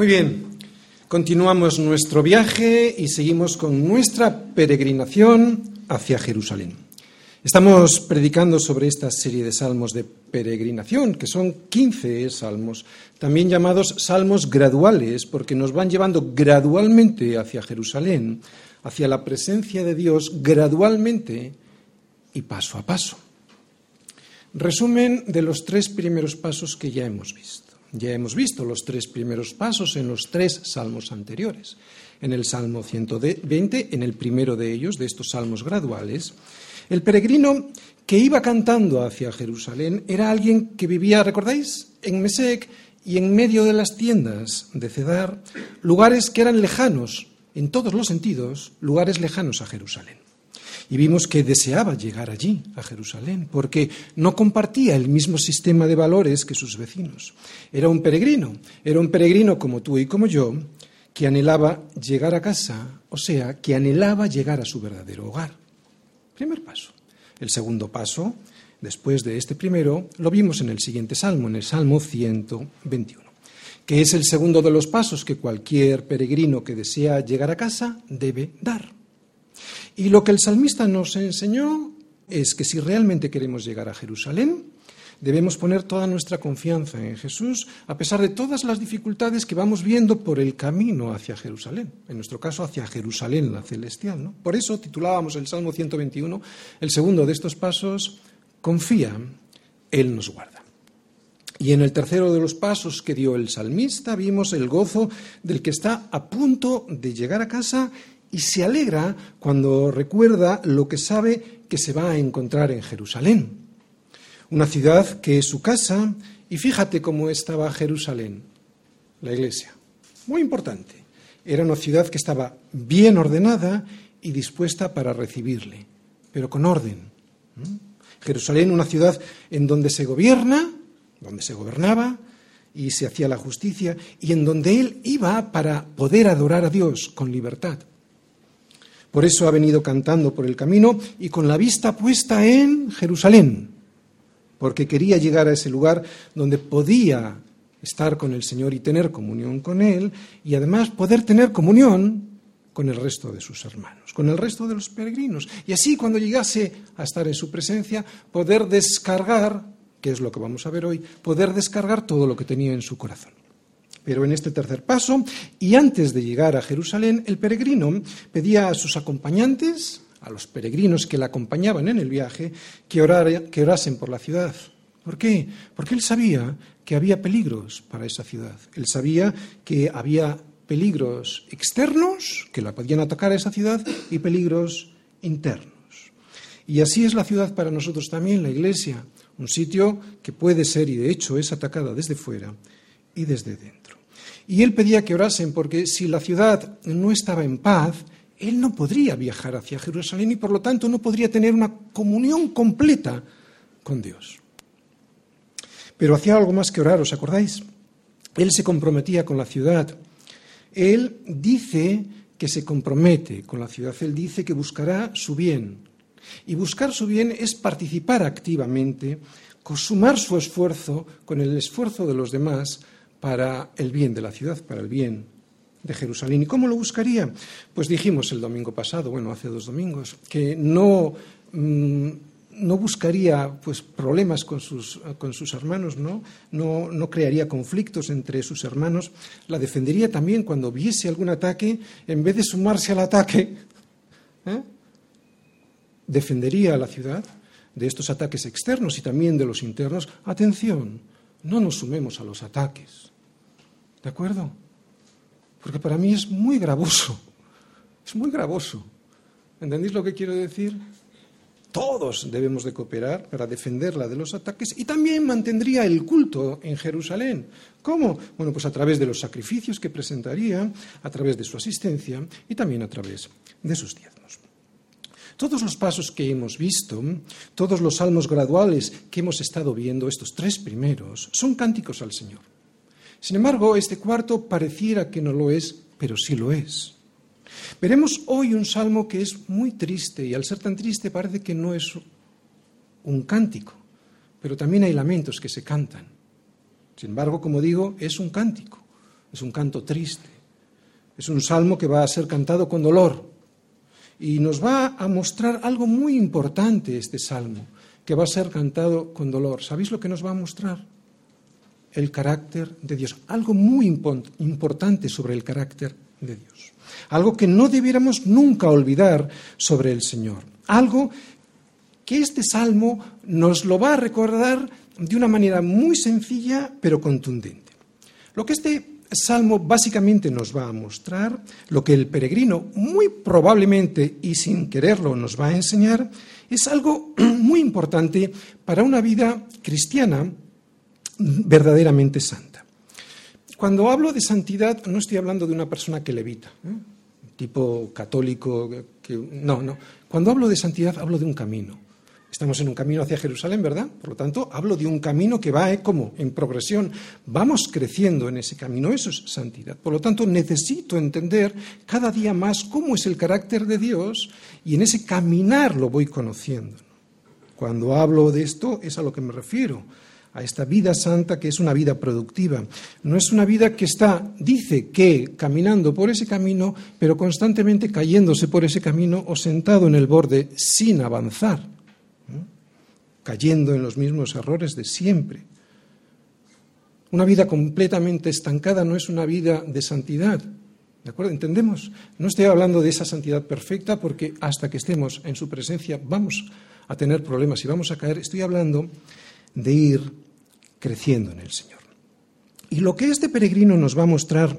Muy bien, continuamos nuestro viaje y seguimos con nuestra peregrinación hacia Jerusalén. Estamos predicando sobre esta serie de salmos de peregrinación, que son 15 salmos, también llamados salmos graduales, porque nos van llevando gradualmente hacia Jerusalén, hacia la presencia de Dios, gradualmente y paso a paso. Resumen de los tres primeros pasos que ya hemos visto. Ya hemos visto los tres primeros pasos en los tres salmos anteriores. En el Salmo 120, en el primero de ellos, de estos salmos graduales, el peregrino que iba cantando hacia Jerusalén era alguien que vivía, ¿recordáis?, en Mesec y en medio de las tiendas de Cedar, lugares que eran lejanos, en todos los sentidos, lugares lejanos a Jerusalén. Y vimos que deseaba llegar allí, a Jerusalén, porque no compartía el mismo sistema de valores que sus vecinos. Era un peregrino, era un peregrino como tú y como yo, que anhelaba llegar a casa, o sea, que anhelaba llegar a su verdadero hogar. Primer paso. El segundo paso, después de este primero, lo vimos en el siguiente salmo, en el Salmo 121, que es el segundo de los pasos que cualquier peregrino que desea llegar a casa debe dar. Y lo que el salmista nos enseñó es que si realmente queremos llegar a Jerusalén, debemos poner toda nuestra confianza en Jesús, a pesar de todas las dificultades que vamos viendo por el camino hacia Jerusalén, en nuestro caso hacia Jerusalén, la celestial. Por eso titulábamos el Salmo 121, el segundo de estos pasos, Confía, Él nos guarda. Y en el tercero de los pasos que dio el salmista vimos el gozo del que está a punto de llegar a casa y se alegra cuando recuerda lo que sabe que se va a encontrar en Jerusalén. Una ciudad que es su casa, y fíjate cómo estaba Jerusalén, la iglesia. Muy importante. Era una ciudad que estaba bien ordenada y dispuesta para recibirle, pero con orden. Jerusalén, una ciudad en donde se gobierna, donde se gobernaba y se hacía la justicia, y en donde él iba para poder adorar a Dios con libertad. Por eso ha venido cantando por el camino y con la vista puesta en Jerusalén, porque quería llegar a ese lugar donde podía estar con el Señor y tener comunión con Él y además poder tener comunión con el resto de sus hermanos, con el resto de los peregrinos. Y así cuando llegase a estar en su presencia, poder descargar, que es lo que vamos a ver hoy, poder descargar todo lo que tenía en su corazón. Pero en este tercer paso, y antes de llegar a Jerusalén, el peregrino pedía a sus acompañantes, a los peregrinos que le acompañaban en el viaje, que, orasen por la ciudad. ¿Por qué? Porque él sabía que había peligros para esa ciudad. Él sabía que había peligros externos que la podían atacar a esa ciudad y peligros internos. Y así es la ciudad para nosotros también, la iglesia, un sitio que puede ser y de hecho es atacada desde fuera y desde dentro. Y él pedía que orasen porque si la ciudad no estaba en paz, él no podría viajar hacia Jerusalén y por lo tanto no podría tener una comunión completa con Dios. Pero hacía algo más que orar, ¿os acordáis? Él se comprometía con la ciudad. Él dice que se compromete con la ciudad. Él dice que buscará su bien. Y buscar su bien es participar activamente, consumar su esfuerzo con el esfuerzo de los demás para el bien de la ciudad, para el bien de Jerusalén. ¿Y cómo lo buscaría? Pues dijimos el domingo pasado, bueno, hace dos domingos, que no, mm, no buscaría pues, problemas con sus, con sus hermanos, ¿no? ¿no? No crearía conflictos entre sus hermanos, la defendería también cuando viese algún ataque, en vez de sumarse al ataque, ¿eh? defendería a la ciudad de estos ataques externos y también de los internos. Atención, no nos sumemos a los ataques ¿De acuerdo? Porque para mí es muy gravoso. Es muy gravoso. ¿Entendéis lo que quiero decir? Todos debemos de cooperar para defenderla de los ataques y también mantendría el culto en Jerusalén. ¿Cómo? Bueno, pues a través de los sacrificios que presentaría, a través de su asistencia y también a través de sus diezmos. Todos los pasos que hemos visto, todos los salmos graduales que hemos estado viendo, estos tres primeros, son cánticos al Señor. Sin embargo, este cuarto pareciera que no lo es, pero sí lo es. Veremos hoy un salmo que es muy triste y al ser tan triste parece que no es un cántico, pero también hay lamentos que se cantan. Sin embargo, como digo, es un cántico, es un canto triste, es un salmo que va a ser cantado con dolor. Y nos va a mostrar algo muy importante este salmo, que va a ser cantado con dolor. ¿Sabéis lo que nos va a mostrar? El carácter de Dios. Algo muy importante sobre el carácter de Dios. Algo que no debiéramos nunca olvidar sobre el Señor. Algo que este salmo nos lo va a recordar de una manera muy sencilla pero contundente. Lo que este salmo básicamente nos va a mostrar, lo que el peregrino muy probablemente y sin quererlo nos va a enseñar, es algo muy importante para una vida cristiana verdaderamente santa. Cuando hablo de santidad no estoy hablando de una persona que levita, ¿eh? tipo católico, que, no, no. Cuando hablo de santidad hablo de un camino Estamos en un camino hacia Jerusalén, ¿verdad? Por lo tanto, hablo de un camino que va ¿eh? como en progresión. Vamos creciendo en ese camino, eso es santidad. Por lo tanto, necesito entender cada día más cómo es el carácter de Dios y en ese caminar lo voy conociendo. Cuando hablo de esto es a lo que me refiero, a esta vida santa que es una vida productiva. No es una vida que está, dice que, caminando por ese camino, pero constantemente cayéndose por ese camino o sentado en el borde sin avanzar cayendo en los mismos errores de siempre. Una vida completamente estancada no es una vida de santidad. ¿De acuerdo? ¿Entendemos? No estoy hablando de esa santidad perfecta porque hasta que estemos en su presencia vamos a tener problemas y vamos a caer. Estoy hablando de ir creciendo en el Señor. Y lo que este peregrino nos va a mostrar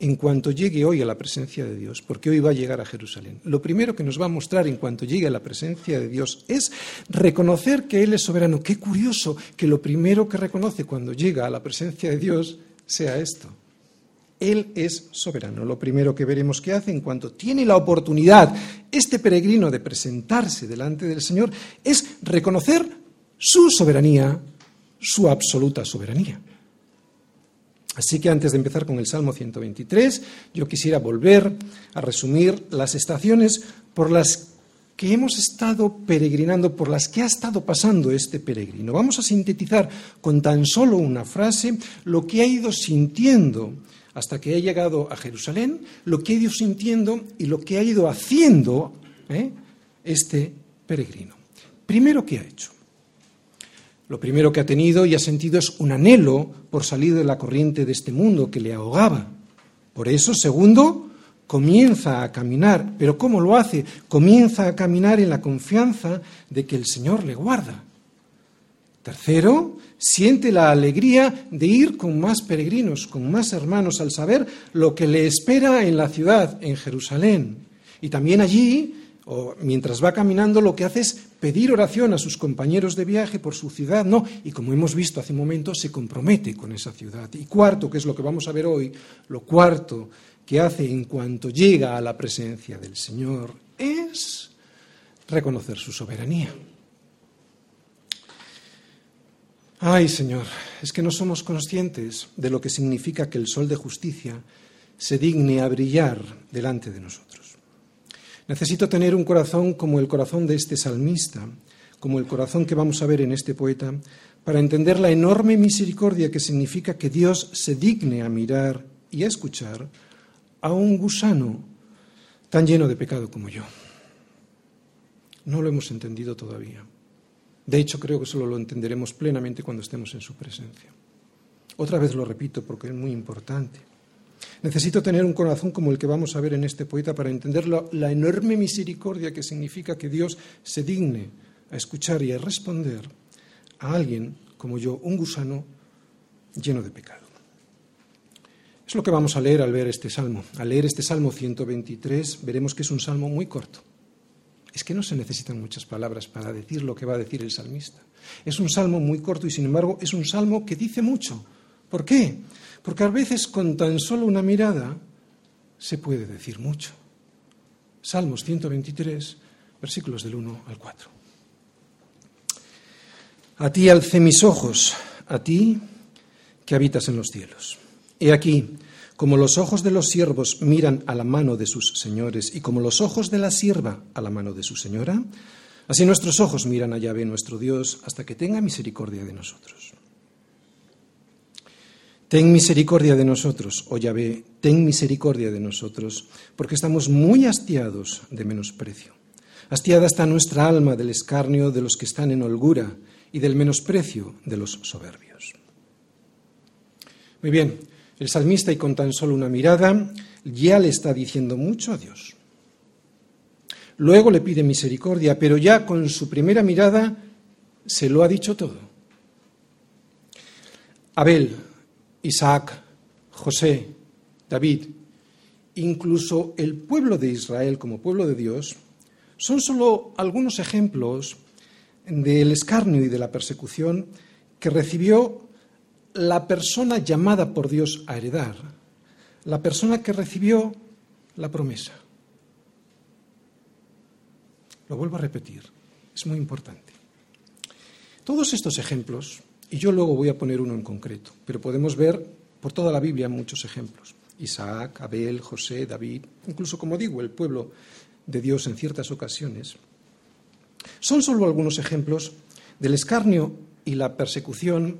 en cuanto llegue hoy a la presencia de Dios, porque hoy va a llegar a Jerusalén, lo primero que nos va a mostrar en cuanto llegue a la presencia de Dios es reconocer que Él es soberano. Qué curioso que lo primero que reconoce cuando llega a la presencia de Dios sea esto. Él es soberano. Lo primero que veremos que hace en cuanto tiene la oportunidad este peregrino de presentarse delante del Señor es reconocer su soberanía, su absoluta soberanía. Así que antes de empezar con el Salmo 123, yo quisiera volver a resumir las estaciones por las que hemos estado peregrinando, por las que ha estado pasando este peregrino. Vamos a sintetizar con tan solo una frase lo que ha ido sintiendo hasta que ha llegado a Jerusalén, lo que ha ido sintiendo y lo que ha ido haciendo ¿eh? este peregrino. Primero, ¿qué ha hecho? Lo primero que ha tenido y ha sentido es un anhelo por salir de la corriente de este mundo que le ahogaba. Por eso, segundo, comienza a caminar. ¿Pero cómo lo hace? Comienza a caminar en la confianza de que el Señor le guarda. Tercero, siente la alegría de ir con más peregrinos, con más hermanos, al saber lo que le espera en la ciudad, en Jerusalén. Y también allí o mientras va caminando lo que hace es pedir oración a sus compañeros de viaje por su ciudad, no, y como hemos visto hace un momento, se compromete con esa ciudad. Y cuarto, que es lo que vamos a ver hoy, lo cuarto que hace en cuanto llega a la presencia del Señor es reconocer su soberanía. Ay, Señor, es que no somos conscientes de lo que significa que el sol de justicia se digne a brillar delante de nosotros. Necesito tener un corazón como el corazón de este salmista, como el corazón que vamos a ver en este poeta, para entender la enorme misericordia que significa que Dios se digne a mirar y a escuchar a un gusano tan lleno de pecado como yo. No lo hemos entendido todavía. De hecho, creo que solo lo entenderemos plenamente cuando estemos en su presencia. Otra vez lo repito porque es muy importante. Necesito tener un corazón como el que vamos a ver en este poeta para entender la, enorme misericordia que significa que Dios se digne a escuchar y a responder a alguien como yo, un gusano lleno de pecado. Es lo que vamos a leer al ver este salmo. Al leer este salmo 123 veremos que es un salmo muy corto. Es que no se necesitan muchas palabras para decir lo que va a decir el salmista. Es un salmo muy corto y sin embargo es un salmo que dice mucho. ¿Por qué? Porque a veces con tan solo una mirada se puede decir mucho. Salmos 123, versículos del 1 al 4. A ti alcé mis ojos, a ti que habitas en los cielos. He aquí, como los ojos de los siervos miran a la mano de sus señores y como los ojos de la sierva a la mano de su señora, así nuestros ojos miran a Yahvé nuestro Dios hasta que tenga misericordia de nosotros. Ten misericordia de nosotros, oh Yahvé, ten misericordia de nosotros, porque estamos muy hastiados de menosprecio. Hastiada está nuestra alma del escarnio de los que están en holgura y del menosprecio de los soberbios. Muy bien, el salmista y con tan solo una mirada ya le está diciendo mucho a Dios. Luego le pide misericordia, pero ya con su primera mirada se lo ha dicho todo. Abel, Isaac, José, David, incluso el pueblo de Israel como pueblo de Dios, son solo algunos ejemplos del escarnio y de la persecución que recibió la persona llamada por Dios a heredar, la persona que recibió la promesa. Lo vuelvo a repetir, es muy importante. Todos estos ejemplos y yo luego voy a poner uno en concreto, pero podemos ver por toda la Biblia muchos ejemplos. Isaac, Abel, José, David, incluso como digo, el pueblo de Dios en ciertas ocasiones. Son solo algunos ejemplos del escarnio y la persecución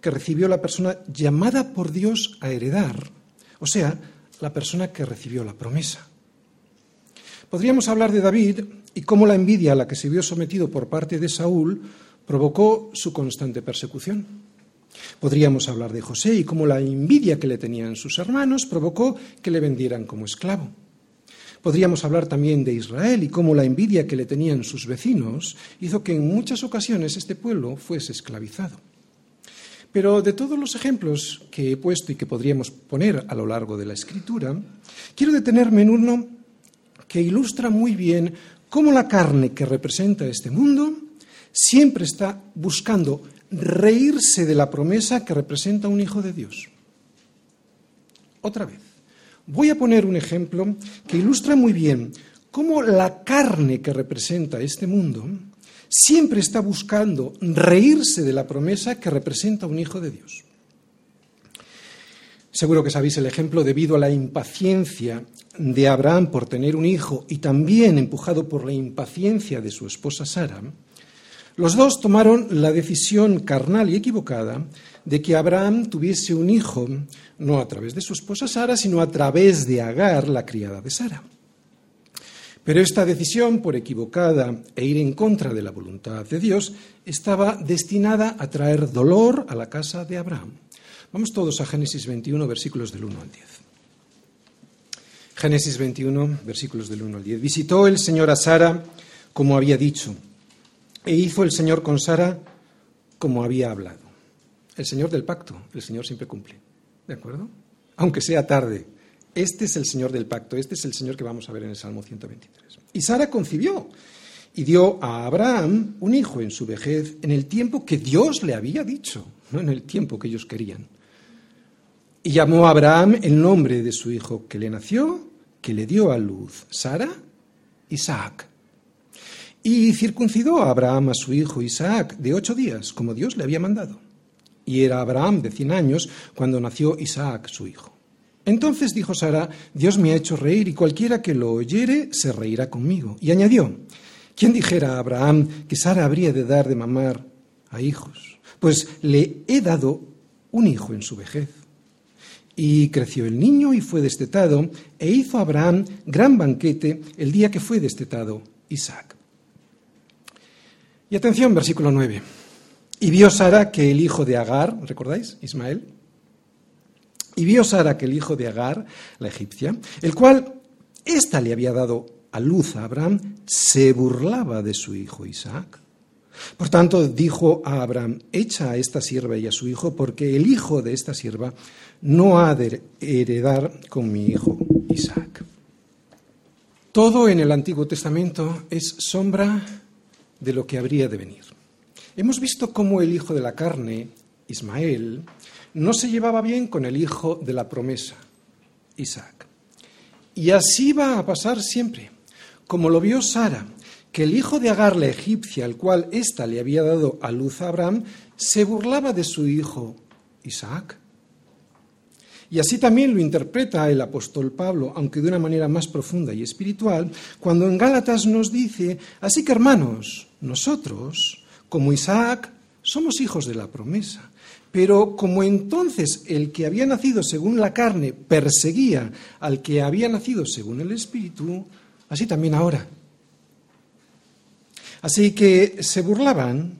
que recibió la persona llamada por Dios a heredar, o sea, la persona que recibió la promesa. Podríamos hablar de David y cómo la envidia a la que se vio sometido por parte de Saúl provocó su constante persecución. Podríamos hablar de José y cómo la envidia que le tenían sus hermanos provocó que le vendieran como esclavo. Podríamos hablar también de Israel y cómo la envidia que le tenían sus vecinos hizo que en muchas ocasiones este pueblo fuese esclavizado. Pero de todos los ejemplos que he puesto y que podríamos poner a lo largo de la escritura, quiero detenerme en uno que ilustra muy bien cómo la carne que representa este mundo siempre está buscando reírse de la promesa que representa un hijo de Dios. Otra vez, voy a poner un ejemplo que ilustra muy bien cómo la carne que representa este mundo siempre está buscando reírse de la promesa que representa un hijo de Dios. Seguro que sabéis el ejemplo debido a la impaciencia de Abraham por tener un hijo y también empujado por la impaciencia de su esposa Sara, los dos tomaron la decisión carnal y equivocada de que Abraham tuviese un hijo, no a través de su esposa Sara, sino a través de Agar, la criada de Sara. Pero esta decisión, por equivocada e ir en contra de la voluntad de Dios, estaba destinada a traer dolor a la casa de Abraham. Vamos todos a Génesis 21, versículos del 1 al 10. Génesis 21, versículos del 1 al 10. Visitó el Señor a Sara como había dicho e hizo el Señor con Sara como había hablado. El Señor del pacto, el Señor siempre cumple. ¿De acuerdo? Aunque sea tarde. Este es el Señor del pacto, este es el Señor que vamos a ver en el Salmo 123. Y Sara concibió y dio a Abraham un hijo en su vejez en el tiempo que Dios le había dicho, no en el tiempo que ellos querían. Y llamó a Abraham el nombre de su hijo que le nació, que le dio a luz, Sara, Isaac. Y circuncidó a Abraham a su hijo Isaac de ocho días, como Dios le había mandado. Y era Abraham de cien años cuando nació Isaac su hijo. Entonces dijo Sara, Dios me ha hecho reír y cualquiera que lo oyere se reirá conmigo. Y añadió, ¿quién dijera a Abraham que Sara habría de dar de mamar a hijos? Pues le he dado un hijo en su vejez. Y creció el niño y fue destetado, e hizo Abraham gran banquete el día que fue destetado Isaac. Y atención, versículo 9. Y vio Sara que el hijo de Agar, ¿recordáis? Ismael. Y vio Sara que el hijo de Agar, la egipcia, el cual ésta le había dado a luz a Abraham, se burlaba de su hijo Isaac. Por tanto, dijo a Abraham, echa a esta sierva y a su hijo, porque el hijo de esta sierva no ha de heredar con mi hijo Isaac. Todo en el Antiguo Testamento es sombra de lo que habría de venir. Hemos visto cómo el hijo de la carne, Ismael, no se llevaba bien con el hijo de la promesa, Isaac. Y así va a pasar siempre. Como lo vio Sara, que el hijo de Agar la egipcia, al cual ésta le había dado a luz a Abraham, se burlaba de su hijo Isaac. Y así también lo interpreta el apóstol Pablo, aunque de una manera más profunda y espiritual, cuando en Gálatas nos dice, así que hermanos, nosotros, como Isaac, somos hijos de la promesa. Pero como entonces el que había nacido según la carne perseguía al que había nacido según el Espíritu, así también ahora. Así que se burlaban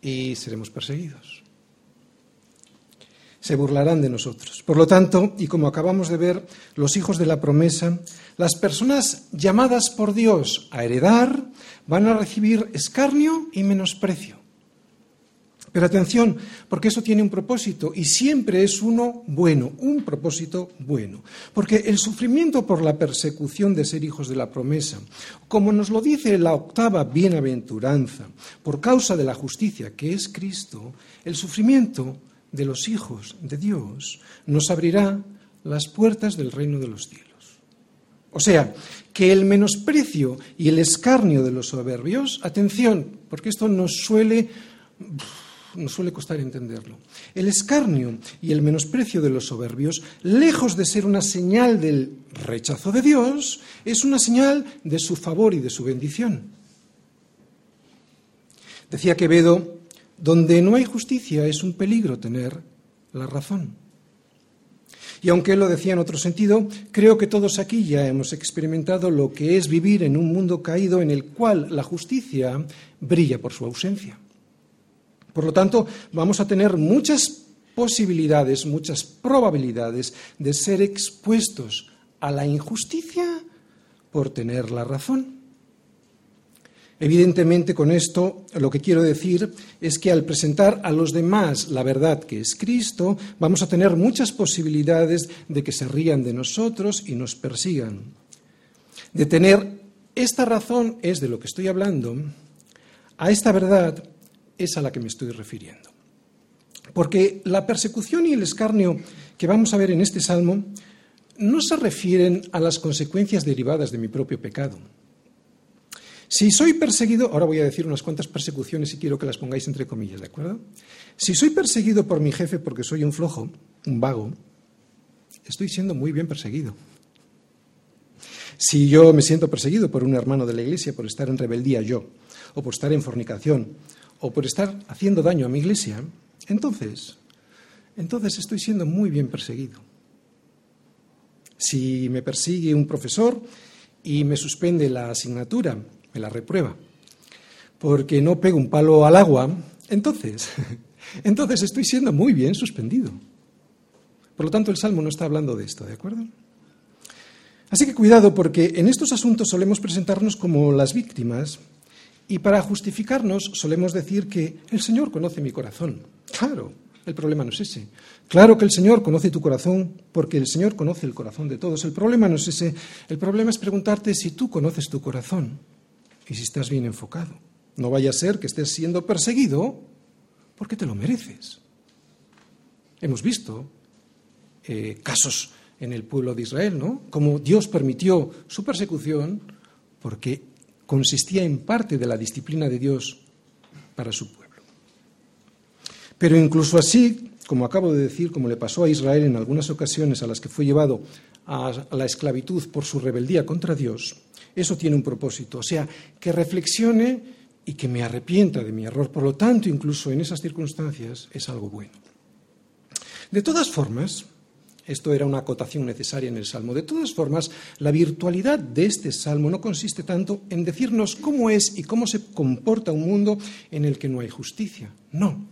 y seremos perseguidos. Se burlarán de nosotros. Por lo tanto, y como acabamos de ver, los hijos de la promesa, las personas llamadas por Dios a heredar, van a recibir escarnio y menosprecio. Pero atención, porque eso tiene un propósito y siempre es uno bueno, un propósito bueno. Porque el sufrimiento por la persecución de ser hijos de la promesa, como nos lo dice la octava bienaventuranza, por causa de la justicia que es Cristo, el sufrimiento de los hijos de Dios nos abrirá las puertas del reino de los cielos. O sea, que el menosprecio y el escarnio de los soberbios, atención, porque esto nos suele nos suele costar entenderlo. El escarnio y el menosprecio de los soberbios, lejos de ser una señal del rechazo de Dios, es una señal de su favor y de su bendición. Decía Quevedo, donde no hay justicia es un peligro tener la razón. Y aunque lo decía en otro sentido, creo que todos aquí ya hemos experimentado lo que es vivir en un mundo caído en el cual la justicia brilla por su ausencia. Por lo tanto, vamos a tener muchas posibilidades, muchas probabilidades de ser expuestos a la injusticia por tener la razón. Evidentemente, con esto lo que quiero decir es que al presentar a los demás la verdad que es Cristo, vamos a tener muchas posibilidades de que se rían de nosotros y nos persigan. De tener esta razón es de lo que estoy hablando, a esta verdad es a la que me estoy refiriendo. Porque la persecución y el escarnio que vamos a ver en este salmo no se refieren a las consecuencias derivadas de mi propio pecado. Si soy perseguido, ahora voy a decir unas cuantas persecuciones y quiero que las pongáis entre comillas, ¿de acuerdo? Si soy perseguido por mi jefe porque soy un flojo, un vago, estoy siendo muy bien perseguido. Si yo me siento perseguido por un hermano de la iglesia por estar en rebeldía yo, o por estar en fornicación, o por estar haciendo daño a mi iglesia, entonces, entonces estoy siendo muy bien perseguido. Si me persigue un profesor y me suspende la asignatura, la reprueba, porque no pego un palo al agua, entonces, entonces estoy siendo muy bien suspendido. Por lo tanto, el Salmo no está hablando de esto, ¿de acuerdo? Así que cuidado, porque en estos asuntos solemos presentarnos como las víctimas y para justificarnos solemos decir que el Señor conoce mi corazón. Claro, el problema no es ese. Claro que el Señor conoce tu corazón porque el Señor conoce el corazón de todos. El problema no es ese. El problema es preguntarte si tú conoces tu corazón y si estás bien enfocado. No vaya a ser que estés siendo perseguido porque te lo mereces. Hemos visto eh, casos en el pueblo de Israel, ¿no? Como Dios permitió su persecución porque consistía en parte de la disciplina de Dios para su pueblo. Pero incluso así, como acabo de decir, como le pasó a Israel en algunas ocasiones a las que fue llevado a la esclavitud por su rebeldía contra Dios, eso tiene un propósito, o sea, que reflexione y que me arrepienta de mi error. Por lo tanto, incluso en esas circunstancias es algo bueno. De todas formas, esto era una acotación necesaria en el Salmo. De todas formas, la virtualidad de este Salmo no consiste tanto en decirnos cómo es y cómo se comporta un mundo en el que no hay justicia. No,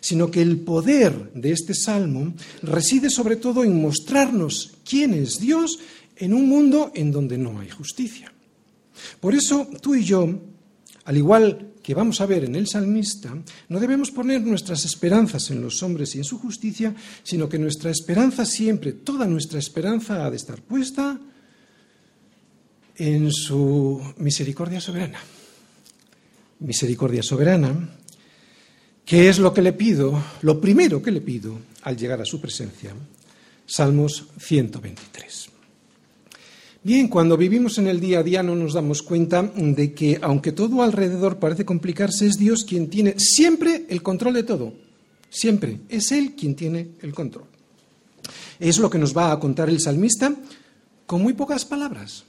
sino que el poder de este Salmo reside sobre todo en mostrarnos quién es Dios en un mundo en donde no hay justicia. Por eso tú y yo, al igual que vamos a ver en el salmista, no debemos poner nuestras esperanzas en los hombres y en su justicia, sino que nuestra esperanza siempre, toda nuestra esperanza ha de estar puesta en su misericordia soberana. Misericordia soberana, que es lo que le pido, lo primero que le pido al llegar a su presencia. Salmos 123. Bien, cuando vivimos en el día a día no nos damos cuenta de que, aunque todo alrededor parece complicarse, es Dios quien tiene siempre el control de todo. Siempre. Es Él quien tiene el control. Es lo que nos va a contar el salmista con muy pocas palabras.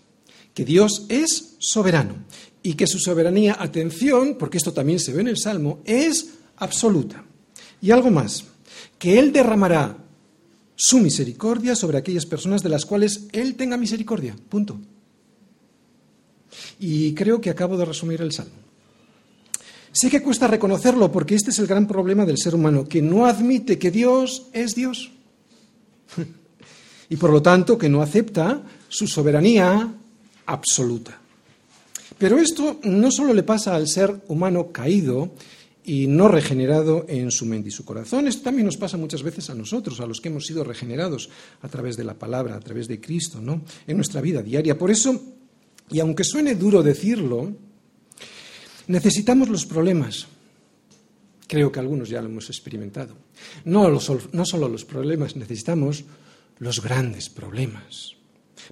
Que Dios es soberano, y que su soberanía, atención, porque esto también se ve en el Salmo, es absoluta. Y algo más, que Él derramará su misericordia sobre aquellas personas de las cuales Él tenga misericordia. Punto. Y creo que acabo de resumir el Salmo. Sé que cuesta reconocerlo porque este es el gran problema del ser humano, que no admite que Dios es Dios. y por lo tanto que no acepta su soberanía absoluta. Pero esto no solo le pasa al ser humano caído y no regenerado en su mente y su corazón, esto también nos pasa muchas veces a nosotros, a los que hemos sido regenerados a través de la palabra, a través de Cristo, ¿no? En nuestra vida diaria. Por eso, y aunque suene duro decirlo, necesitamos los problemas. Creo que algunos ya lo hemos experimentado. No, no solo los problemas, necesitamos los grandes problemas.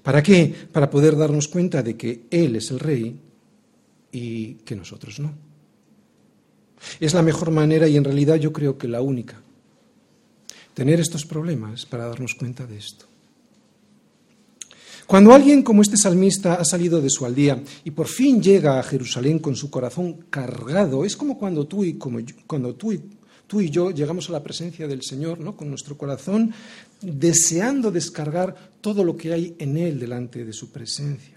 ¿Para qué? Para poder darnos cuenta de que Él es el Rey y que nosotros no. Es la mejor manera y en realidad yo creo que la única. Tener estos problemas para darnos cuenta de esto. Cuando alguien como este salmista ha salido de su aldea y por fin llega a Jerusalén con su corazón cargado, es como cuando tú y, como cuando tú y, tú y yo llegamos a la presencia del Señor, ¿no? con nuestro corazón deseando descargar todo lo que hay en Él delante de su presencia.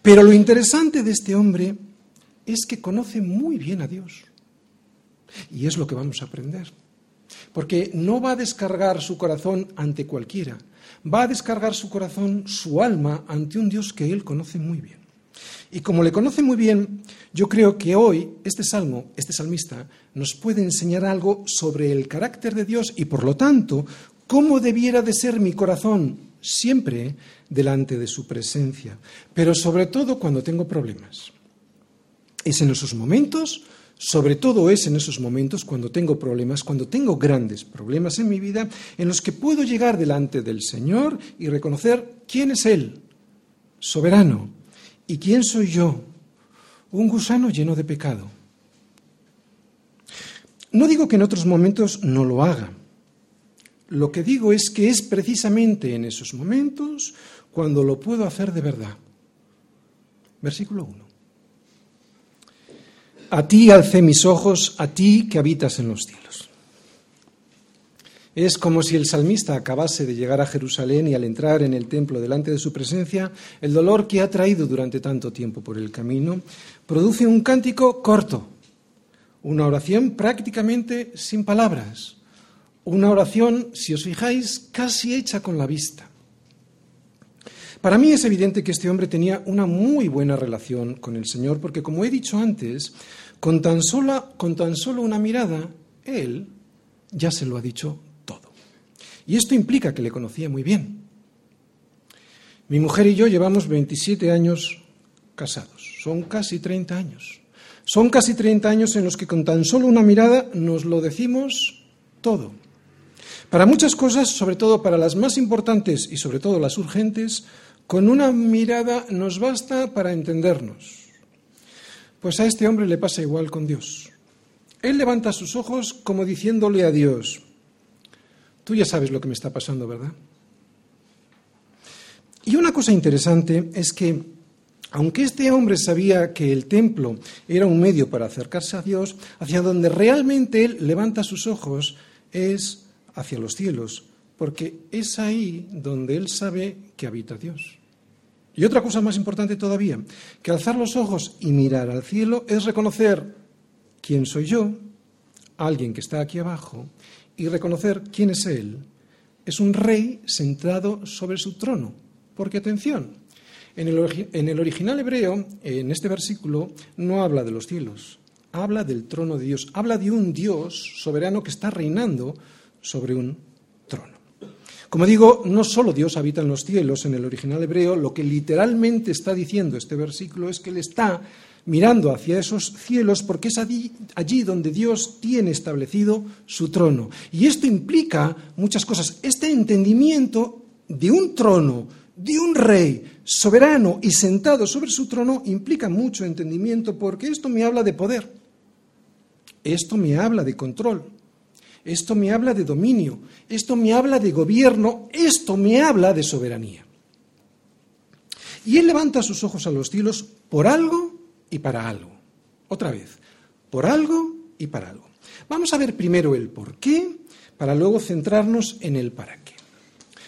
Pero lo interesante de este hombre es que conoce muy bien a Dios. Y es lo que vamos a aprender. Porque no va a descargar su corazón ante cualquiera, va a descargar su corazón, su alma, ante un Dios que él conoce muy bien. Y como le conoce muy bien, yo creo que hoy este salmo, este salmista, nos puede enseñar algo sobre el carácter de Dios y por lo tanto, cómo debiera de ser mi corazón siempre delante de su presencia, pero sobre todo cuando tengo problemas. Es en esos momentos, sobre todo es en esos momentos cuando tengo problemas, cuando tengo grandes problemas en mi vida, en los que puedo llegar delante del Señor y reconocer quién es Él, soberano, y quién soy yo, un gusano lleno de pecado. No digo que en otros momentos no lo haga. Lo que digo es que es precisamente en esos momentos cuando lo puedo hacer de verdad. Versículo 1. A ti alcé mis ojos, a ti que habitas en los cielos. Es como si el salmista acabase de llegar a Jerusalén y al entrar en el templo delante de su presencia, el dolor que ha traído durante tanto tiempo por el camino produce un cántico corto, una oración prácticamente sin palabras, una oración, si os fijáis, casi hecha con la vista. Para mí es evidente que este hombre tenía una muy buena relación con el Señor, porque como he dicho antes, con tan, con tan solo una mirada, él ya se lo ha dicho todo. Y esto implica que le conocía muy bien. Mi mujer y yo llevamos 27 años casados, son casi 30 años. Son casi 30 años en los que con tan solo una mirada nos lo decimos todo. Para muchas cosas, sobre todo para las más importantes y sobre todo las urgentes, con una mirada nos basta para entendernos. Pues a este hombre le pasa igual con Dios. Él levanta sus ojos como diciéndole a Dios, tú ya sabes lo que me está pasando, ¿verdad? Y una cosa interesante es que, aunque este hombre sabía que el templo era un medio para acercarse a Dios, hacia donde realmente él levanta sus ojos es hacia los cielos, porque es ahí donde él sabe que habita Dios. Y otra cosa más importante todavía, que alzar los ojos y mirar al cielo es reconocer quién soy yo, alguien que está aquí abajo, y reconocer quién es Él. Es un rey sentado sobre su trono. Porque atención, en el, en el original hebreo, en este versículo, no habla de los cielos, habla del trono de Dios, habla de un Dios soberano que está reinando sobre un trono. Como digo, no solo Dios habita en los cielos, en el original hebreo, lo que literalmente está diciendo este versículo es que Él está mirando hacia esos cielos porque es allí, allí, donde Dios tiene establecido su trono. Y esto implica muchas cosas. Este entendimiento de un trono, de un rey soberano y sentado sobre su trono, implica mucho entendimiento porque esto me habla de poder. Esto me habla de control. Esto me habla de dominio, esto me habla de gobierno, esto me habla de soberanía. Y Él levanta sus ojos a los cielos por algo y para algo. Otra vez, por algo y para algo. Vamos a ver primero el por qué, para luego centrarnos en el para qué.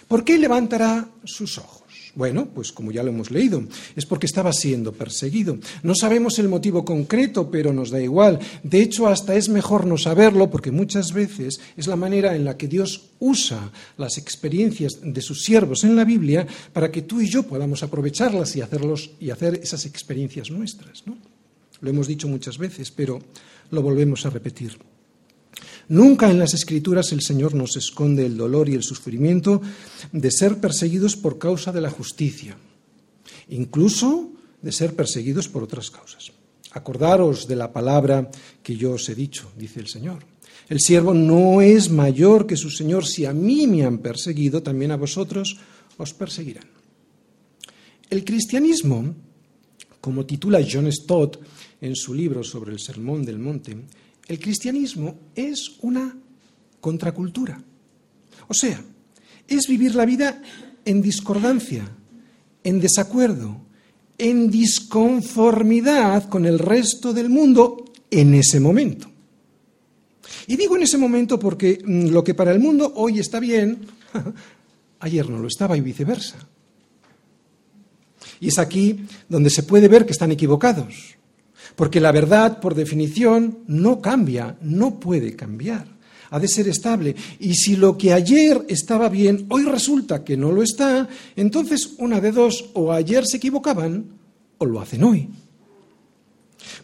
¿Por qué levantará sus ojos? Bueno, pues como ya lo hemos leído, es porque estaba siendo perseguido. No sabemos el motivo concreto, pero nos da igual. De hecho, hasta es mejor no saberlo porque muchas veces es la manera en la que Dios usa las experiencias de sus siervos en la Biblia para que tú y yo podamos aprovecharlas y, hacerlos, y hacer esas experiencias nuestras. Lo hemos dicho muchas veces, pero lo volvemos a repetir. Nunca en las Escrituras el Señor nos esconde el dolor y el sufrimiento de ser perseguidos por causa de la justicia, incluso de ser perseguidos por otras causas. Acordaros de la palabra que yo os he dicho, dice el Señor. El siervo no es mayor que su Señor. Si a mí me han perseguido, también a vosotros os perseguirán. El cristianismo, como titula John Stott en su libro sobre el Sermón del Monte, el cristianismo es una contracultura. O sea, es vivir la vida en discordancia, en desacuerdo, en disconformidad con el resto del mundo en ese momento. Y digo en ese momento porque mm, lo que para el mundo hoy está bien, ayer no lo estaba y viceversa. Y es aquí donde se puede ver que están equivocados. Porque la verdad, por definición, no cambia, no puede cambiar. Ha de ser estable. Y si lo que ayer estaba bien, hoy resulta que no lo está, entonces una de dos, o ayer se equivocaban, o lo hacen hoy.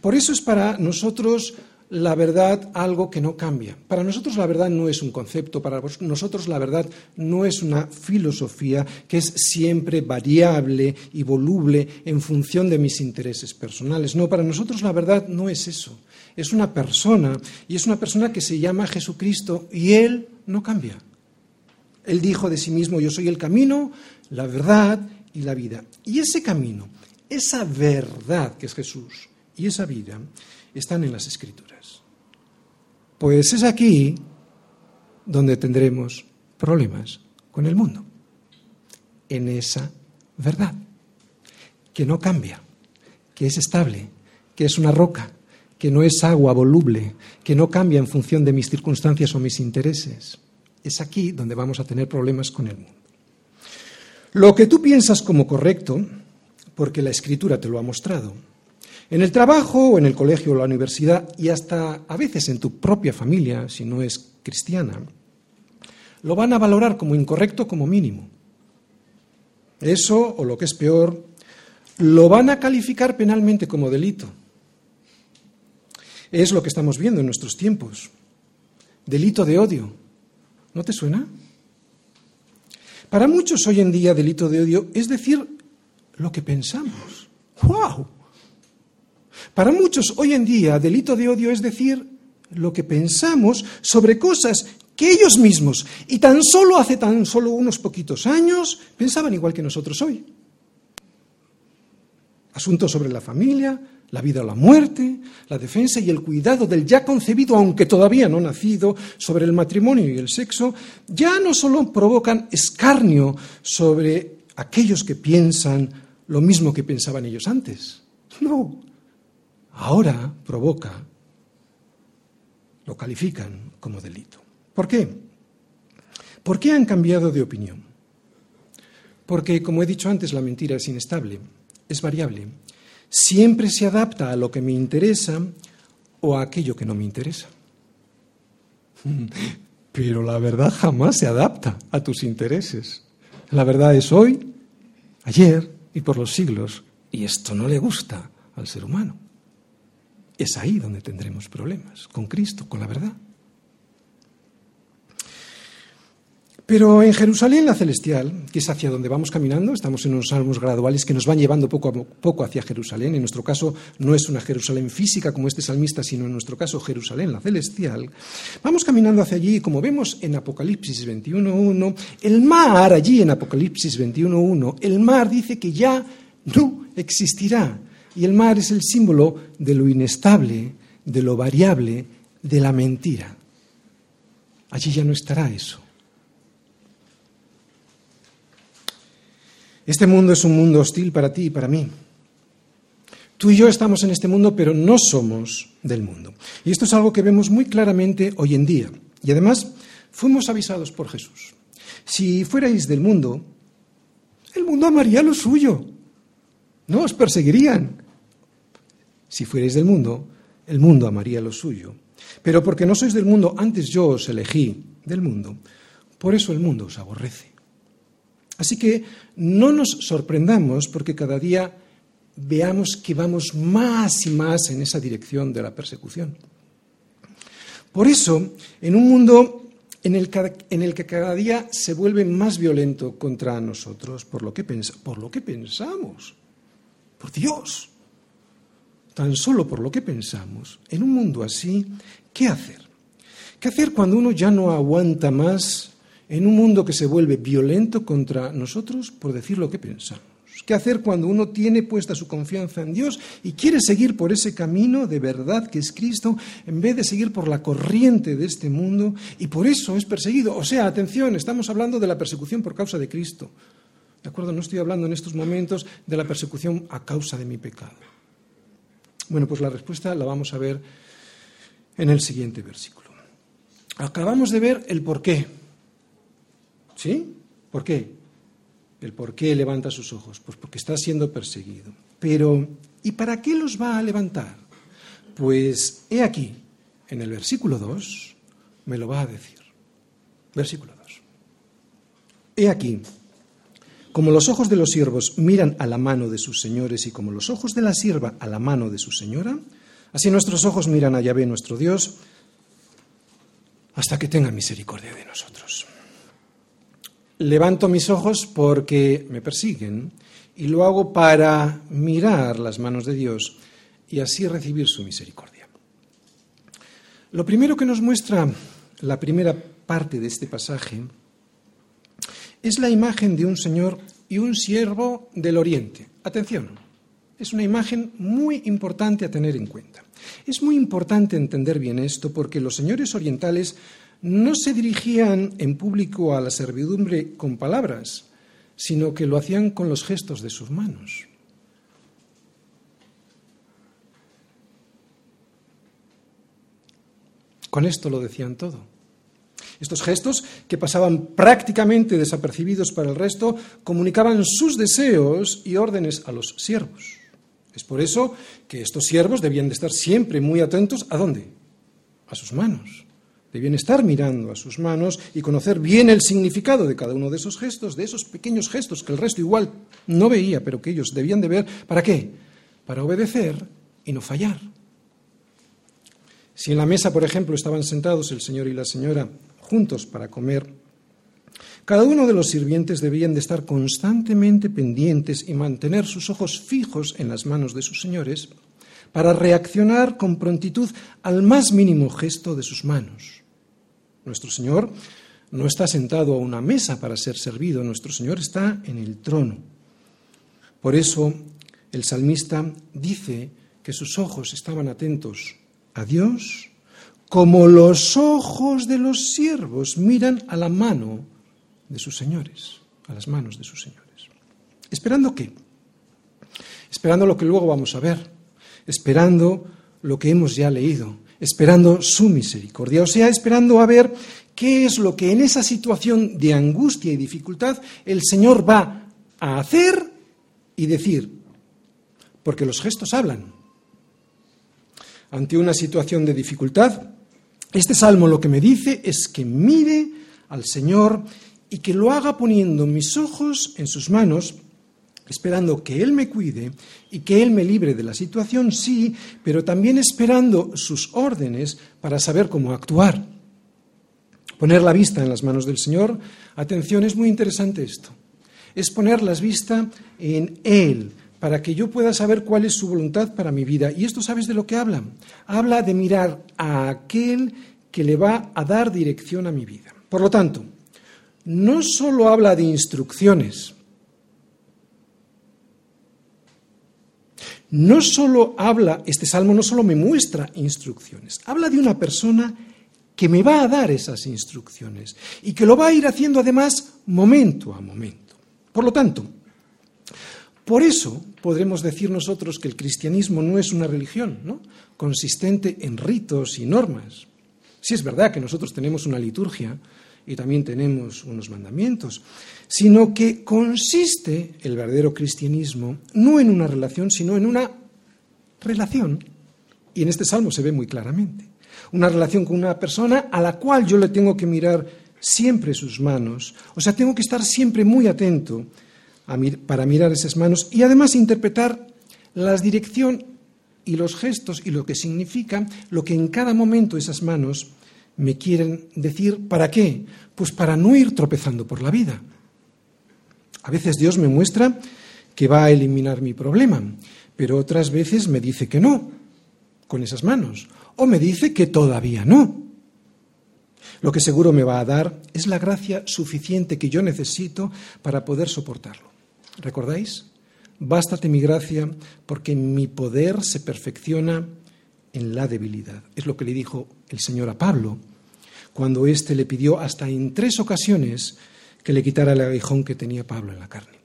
Por eso es para nosotros la verdad algo que no cambia. Para nosotros la verdad no es un concepto, para nosotros la verdad no es una filosofía que es siempre variable y voluble en función de mis intereses personales. No, para nosotros la verdad no es eso. Es una persona y es una persona que se llama Jesucristo y Él no cambia. Él dijo de sí mismo, yo soy el camino, la verdad y la vida. Y ese camino, esa verdad que es Jesús y esa vida, están en las Escrituras. Pues es aquí donde tendremos problemas con el mundo, en esa verdad, que no cambia, que es estable, que es una roca, que no es agua voluble, que no cambia en función de mis circunstancias o mis intereses. Es aquí donde vamos a tener problemas con el mundo. Lo que tú piensas como correcto, porque la escritura te lo ha mostrado, en el trabajo en el colegio o la universidad y hasta a veces en tu propia familia, si no es cristiana, lo van a valorar como incorrecto como mínimo. Eso, o lo que es peor, lo van a calificar penalmente como delito. Es lo que estamos viendo en nuestros tiempos. Delito de odio. ¿No te suena? Para muchos hoy en día delito de odio es decir lo que pensamos. ¡Wow! Para muchos hoy en día, delito de odio es decir lo que pensamos sobre cosas que ellos mismos, y tan solo hace tan solo unos poquitos años, pensaban igual que nosotros hoy. Asuntos sobre la familia, la vida o la muerte, la defensa y el cuidado del ya concebido, aunque todavía no nacido, sobre el matrimonio y el sexo, ya no solo provocan escarnio sobre aquellos que piensan lo mismo que pensaban ellos antes. No, ahora provoca, lo califican como delito. ¿Por qué? ¿Por qué han cambiado de opinión? Porque, como he dicho antes, la mentira es inestable, es variable. Siempre se adapta a lo que me interesa o a aquello que no me interesa. Pero la verdad jamás se adapta a tus intereses. La verdad es hoy, ayer y por los siglos. Y esto no le gusta al ser humano. Es ahí donde tendremos problemas, con Cristo, con la verdad. Pero en Jerusalén la celestial, que es hacia donde vamos caminando, estamos en unos salmos graduales que nos van llevando poco a poco hacia Jerusalén. En nuestro caso no es una Jerusalén física como este salmista, sino en nuestro caso Jerusalén la celestial. Vamos caminando hacia allí y como vemos en Apocalipsis 21.1, el mar allí en Apocalipsis 21.1, el mar dice que ya no existirá y el mar es el símbolo de lo inestable, de lo variable, de la mentira. Allí ya no estará eso. Este mundo es un mundo hostil para ti y para mí. Tú y yo estamos en este mundo, pero no somos del mundo. Y esto es algo que vemos muy claramente hoy en día. Y además, fuimos avisados por Jesús. Si fuerais del mundo, el mundo amaría lo suyo. No os perseguirían. Si fuerais del mundo, el mundo amaría lo suyo. Pero porque no sois del mundo, antes yo os elegí del mundo. Por eso el mundo os aborrece. Así que no nos sorprendamos porque cada día veamos que vamos más y más en esa dirección de la persecución. Por eso, en un mundo en el, que cada día se vuelve más violento contra nosotros, por lo que, por lo que pensamos, por Dios, tan solo por lo que pensamos, en un mundo así, ¿qué hacer? ¿Qué hacer cuando uno ya no aguanta más en un mundo que se vuelve violento contra nosotros por decir lo que pensamos? ¿Qué hacer cuando uno tiene puesta su confianza en Dios y quiere seguir por ese camino de verdad que es Cristo en vez de seguir por la corriente de este mundo y por eso es perseguido? O sea, atención, estamos hablando de la persecución por causa de Cristo. ¿De acuerdo? No estoy hablando en estos momentos de la persecución a causa de mi pecado. Bueno, pues la respuesta la vamos a ver en el siguiente versículo. Acabamos de ver el por qué. ¿Sí? ¿Por qué? El por qué levanta sus ojos. Pues porque está siendo perseguido. Pero, ¿y para qué los va a levantar? Pues he aquí, en el versículo 2, me lo va a decir. Versículo 2. He aquí, como los ojos de los siervos miran a la mano de sus señores y como los ojos de la sierva a la mano de su señora, así nuestros ojos miran a Yahvé nuestro Dios hasta que tenga misericordia de nosotros. Levanto mis ojos porque me persiguen y lo hago para mirar las manos de Dios y así recibir su misericordia. Lo primero que nos muestra la primera parte de este pasaje es la imagen de un señor y un siervo del oriente. Atención, es una imagen muy importante a tener en cuenta. Es muy importante entender bien esto porque los señores orientales no se dirigían en público a la servidumbre con palabras, sino que lo hacían con los gestos de sus manos. Con esto lo decían todo. Estos gestos, que pasaban prácticamente desapercibidos para el resto, comunicaban sus deseos y órdenes a los siervos. Es por eso que estos siervos debían de estar siempre muy atentos a dónde? A sus manos. Debían estar mirando a sus manos y conocer bien el significado de cada uno de esos gestos, de esos pequeños gestos que el resto igual no veía, pero que ellos debían de ver. ¿Para qué? Para obedecer y no fallar. Si en la mesa, por ejemplo, estaban sentados el señor y la señora juntos para comer, cada uno de los sirvientes debían de estar constantemente pendientes y mantener sus ojos fijos en las manos de sus señores para reaccionar con prontitud al más mínimo gesto de sus manos. Nuestro Señor no está sentado a una mesa para ser servido, nuestro Señor está en el trono. Por eso el salmista dice que sus ojos estaban atentos a Dios como los ojos de los siervos miran a la mano de sus señores, a las manos de sus señores. ¿Esperando qué? Esperando lo que luego vamos a ver, esperando lo que hemos ya leído, esperando su misericordia, o sea, esperando a ver qué es lo que en esa situación de angustia y dificultad el Señor va a hacer y decir, porque los gestos hablan. Ante una situación de dificultad, este salmo lo que me dice es que mire al Señor y que lo haga poniendo mis ojos en sus manos esperando que Él me cuide y que Él me libre de la situación, sí, pero también esperando sus órdenes para saber cómo actuar. Poner la vista en las manos del Señor, atención, es muy interesante esto. Es poner la vista en Él, para que yo pueda saber cuál es su voluntad para mi vida. Y esto sabes de lo que habla. Habla de mirar a aquel que le va a dar dirección a mi vida. Por lo tanto, no solo habla de instrucciones, no solo habla, este salmo no solo me muestra instrucciones, habla de una persona que me va a dar esas instrucciones y que lo va a ir haciendo además momento a momento. Por lo tanto, Por eso podremos decir nosotros que el cristianismo no es una religión, ¿no? consistente en ritos y normas. Sí es verdad que nosotros tenemos una liturgia y también tenemos unos mandamientos, sino que consiste el verdadero cristianismo no en una relación, sino en una relación, y en este salmo se ve muy claramente, una relación con una persona a la cual yo le tengo que mirar siempre sus manos, o sea, tengo que estar siempre muy atento para mirar esas manos y además interpretar la dirección y los gestos y lo que significa lo que en cada momento esas manos me quieren decir. ¿Para qué? Pues para no ir tropezando por la vida. A veces Dios me muestra que va a eliminar mi problema, pero otras veces me dice que no, con esas manos, o me dice que todavía no. Lo que seguro me va a dar es la gracia suficiente que yo necesito para poder soportarlo. ¿Recordáis? Bástate mi gracia porque mi poder se perfecciona en la debilidad. Es lo que le dijo el Señor a Pablo cuando éste le pidió hasta en tres ocasiones que le quitara el aguijón que tenía Pablo en la carne.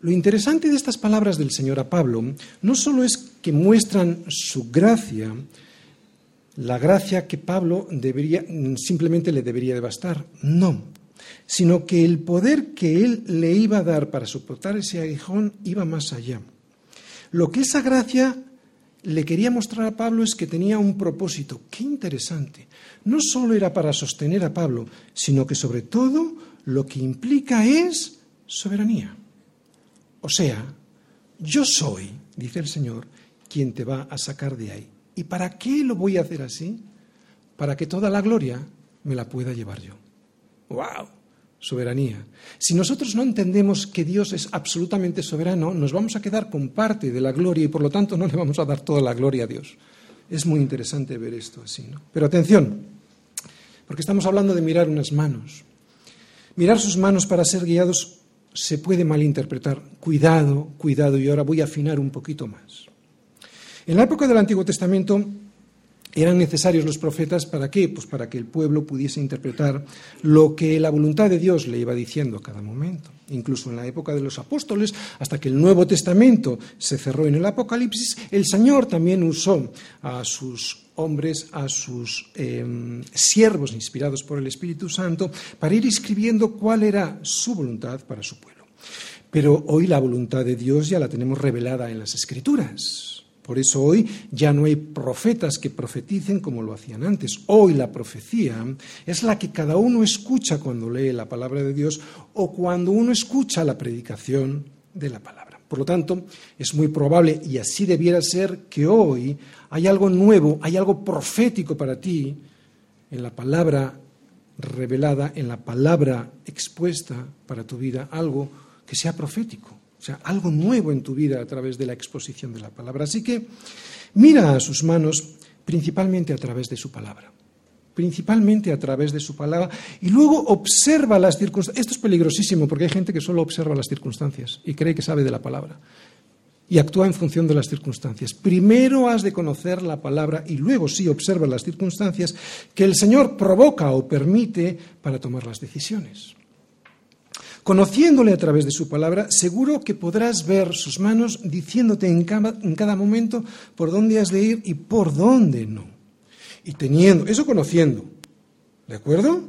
Lo interesante de estas palabras del Señor a Pablo no solo es que muestran su gracia, la gracia que Pablo debería, simplemente le debería de bastar, no, sino que el poder que él le iba a dar para soportar ese aguijón iba más allá. Lo que esa gracia le quería mostrar a Pablo es que tenía un propósito. Qué interesante. No solo era para sostener a Pablo, sino que sobre todo lo que implica es soberanía. O sea, yo soy, dice el Señor, quien te va a sacar de ahí. ¿Y para qué lo voy a hacer así? Para que toda la gloria me la pueda llevar yo. ¡Wow! Soberanía. Si nosotros no entendemos que Dios es absolutamente soberano, nos vamos a quedar con parte de la gloria y por lo tanto no le vamos a dar toda la gloria a Dios. Es muy interesante ver esto así, ¿no? Pero atención, porque estamos hablando de mirar unas manos. Mirar sus manos para ser guiados se puede malinterpretar. Cuidado, cuidado, y ahora voy a afinar un poquito más. En la época del Antiguo Testamento eran necesarios los profetas para qué? Pues para que el pueblo pudiese interpretar lo que la voluntad de Dios le iba diciendo a cada momento. Incluso en la época de los apóstoles, hasta que el Nuevo Testamento se cerró en el Apocalipsis, el Señor también usó a sus hombres, a sus em, siervos inspirados por el Espíritu Santo, para ir escribiendo cuál era su voluntad para su pueblo. Pero hoy la voluntad de Dios ya la tenemos revelada en las Escrituras. Por eso hoy ya no hay profetas que profeticen como lo hacían antes. Hoy la profecía es la que cada uno escucha cuando lee la palabra de Dios o cuando uno escucha la predicación de la palabra. Por lo tanto, es muy probable, y así debiera ser, que hoy hay algo nuevo, hay algo profético para ti en la palabra revelada, en la palabra expuesta para tu vida, algo que sea profético. O sea, algo nuevo en tu vida a través de la exposición de la palabra. Así que mira a sus manos principalmente a través de su palabra. Principalmente a través de su palabra. Y luego observa las circunstancias. Esto es peligrosísimo porque hay gente que solo observa las circunstancias y cree que sabe de la palabra. Y actúa en función de las circunstancias. Primero has de conocer la palabra y luego sí observa las circunstancias que el Señor provoca o permite para tomar las decisiones. Conociéndole a través de su palabra, seguro que podrás ver sus manos diciéndote en cada, momento por dónde has de ir y por dónde no. Y teniendo, eso conociendo, ¿de acuerdo?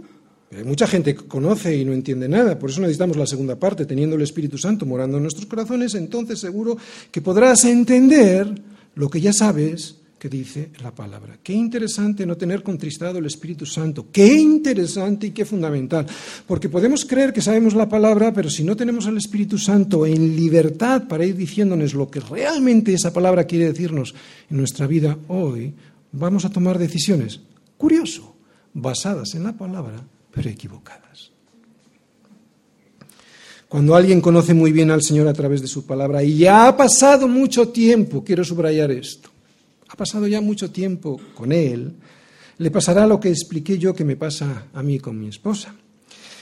hay mucha gente que conoce y no entiende nada, por eso necesitamos la segunda parte, teniendo el Espíritu Santo morando en nuestros corazones, entonces seguro que podrás entender lo que ya sabes que dice la palabra. Qué interesante no tener contristado el Espíritu Santo. Qué interesante y qué fundamental. Porque podemos creer que sabemos la palabra, pero si no tenemos al Espíritu Santo en libertad para ir diciéndonos lo que realmente esa palabra quiere decirnos en nuestra vida hoy, vamos a tomar decisiones, curioso, basadas en la palabra, pero equivocadas. Cuando alguien conoce muy bien al Señor a través de su palabra y ya ha pasado mucho tiempo, quiero subrayar esto, pasado ya mucho tiempo con él, le pasará lo que expliqué yo que me pasa a mí con mi esposa,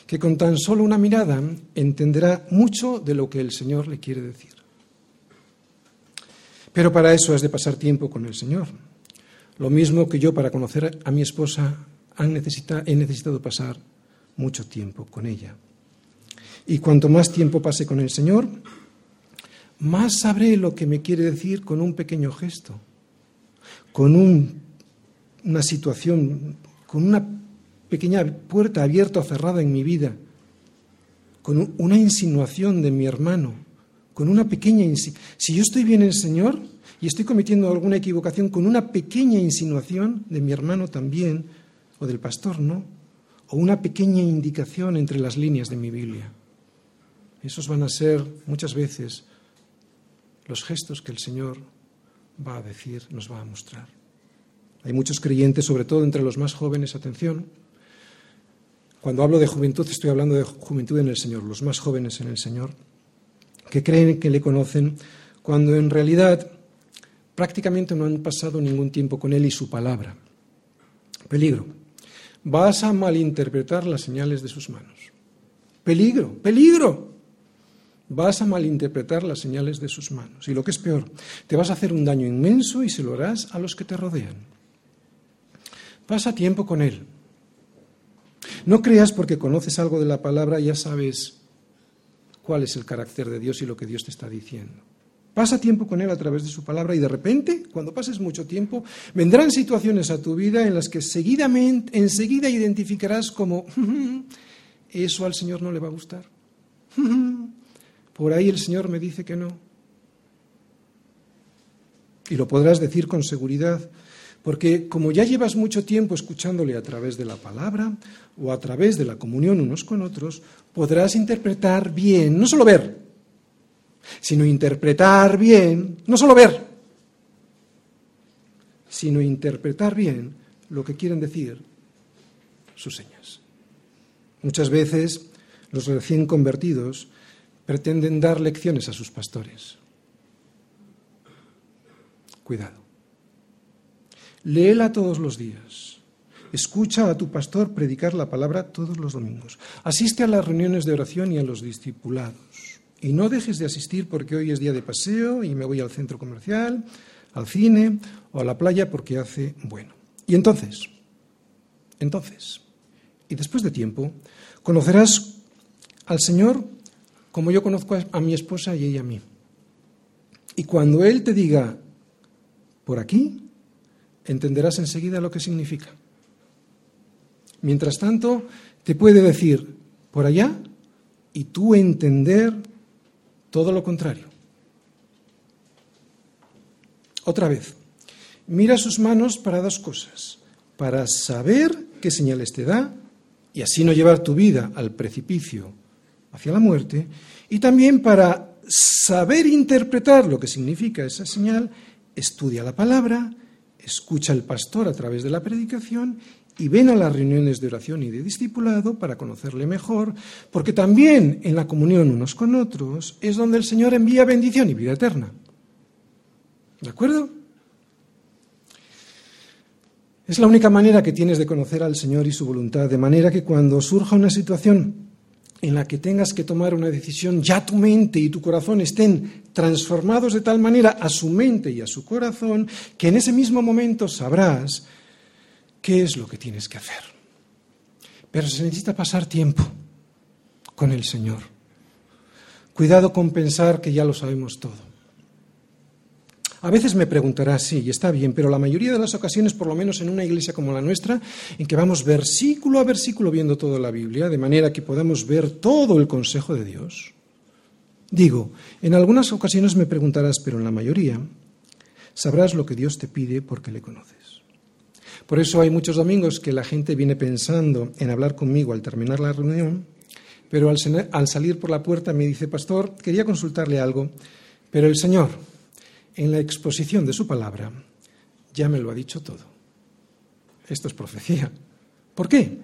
que con tan solo una mirada entenderá mucho de lo que el Señor le quiere decir. Pero para eso has de pasar tiempo con el Señor. Lo mismo que yo para conocer a mi esposa he necesitado pasar mucho tiempo con ella. Y cuanto más tiempo pase con el Señor, más sabré lo que me quiere decir con un pequeño gesto, con una situación, con una pequeña puerta abierta o cerrada en mi vida, con una insinuación de mi hermano, con una pequeña si yo estoy bien en el Señor y estoy cometiendo alguna equivocación con una pequeña insinuación de mi hermano también o del pastor, ¿no? O una pequeña indicación entre las líneas de mi Biblia. Esos van a ser muchas veces los gestos que el Señor va a decir, nos va a mostrar. Hay muchos creyentes, sobre todo entre los más jóvenes, atención. Cuando hablo de juventud estoy hablando de juventud en el Señor, los más jóvenes en el Señor que creen que le conocen, cuando en realidad prácticamente no han pasado ningún tiempo con Él y su palabra. Peligro. Vas a malinterpretar las señales de sus manos. Peligro, peligro. Vas a malinterpretar las señales de sus manos. Y lo que es peor, te vas a hacer un daño inmenso y se lo harás a los que te rodean. Pasa tiempo con Él. No creas porque conoces algo de la palabra, ya sabes cuál es el carácter de Dios y lo que Dios te está diciendo. Pasa tiempo con Él a través de su palabra y de repente, cuando pases mucho tiempo, vendrán situaciones a tu vida en las que seguidamente, enseguida identificarás como, eso al Señor no le va a gustar. Por ahí el Señor me dice que no. Y lo podrás decir con seguridad, porque como ya llevas mucho tiempo escuchándole a través de la palabra o a través de la comunión unos con otros, podrás interpretar bien, no solo ver, sino interpretar bien, no solo ver, sino interpretar bien lo que quieren decir sus señas. Muchas veces los recién convertidos pretenden dar lecciones a sus pastores. Cuidado. Léela todos los días. Escucha a tu pastor predicar la palabra todos los domingos. Asiste a las reuniones de oración y a los discipulados. Y no dejes de asistir porque hoy es día de paseo y me voy al centro comercial, al cine o a la playa porque hace bueno. Y entonces, entonces, y después de tiempo, conocerás al Señor como yo conozco a mi esposa y ella a mí. Y cuando Él te diga, por aquí, entenderás enseguida lo que significa. Mientras tanto, te puede decir por allá y tú entender todo lo contrario. Otra vez, mira sus manos para dos cosas, para saber qué señales te da y así no llevar tu vida al precipicio hacia la muerte, y también para saber interpretar lo que significa esa señal, estudia la palabra, escucha al pastor a través de la predicación y ven a las reuniones de oración y de discipulado para conocerle mejor, porque también en la comunión unos con otros es donde el Señor envía bendición y vida eterna. ¿De acuerdo? Es la única manera que tienes de conocer al Señor y su voluntad, de manera que cuando surja una situación en la que tengas que tomar una decisión, ya tu mente y tu corazón estén transformados de tal manera a su mente y a su corazón, que en ese mismo momento sabrás qué es lo que tienes que hacer. Pero se necesita pasar tiempo con el Señor. Cuidado con pensar que ya lo sabemos todo. A veces me preguntarás, sí, y está bien, pero la mayoría de las ocasiones, por lo menos en una iglesia como la nuestra, en que vamos versículo a versículo viendo toda la Biblia, de manera que podamos ver todo el consejo de Dios, digo, en algunas ocasiones me preguntarás, pero en la mayoría, sabrás lo que Dios te pide porque le conoces. Por eso hay muchos domingos que la gente viene pensando en hablar conmigo al terminar la reunión, pero al, al salir por la puerta me dice, pastor, quería consultarle algo, pero el Señor, en la exposición de su palabra, ya me lo ha dicho todo. Esto es profecía. ¿Por qué?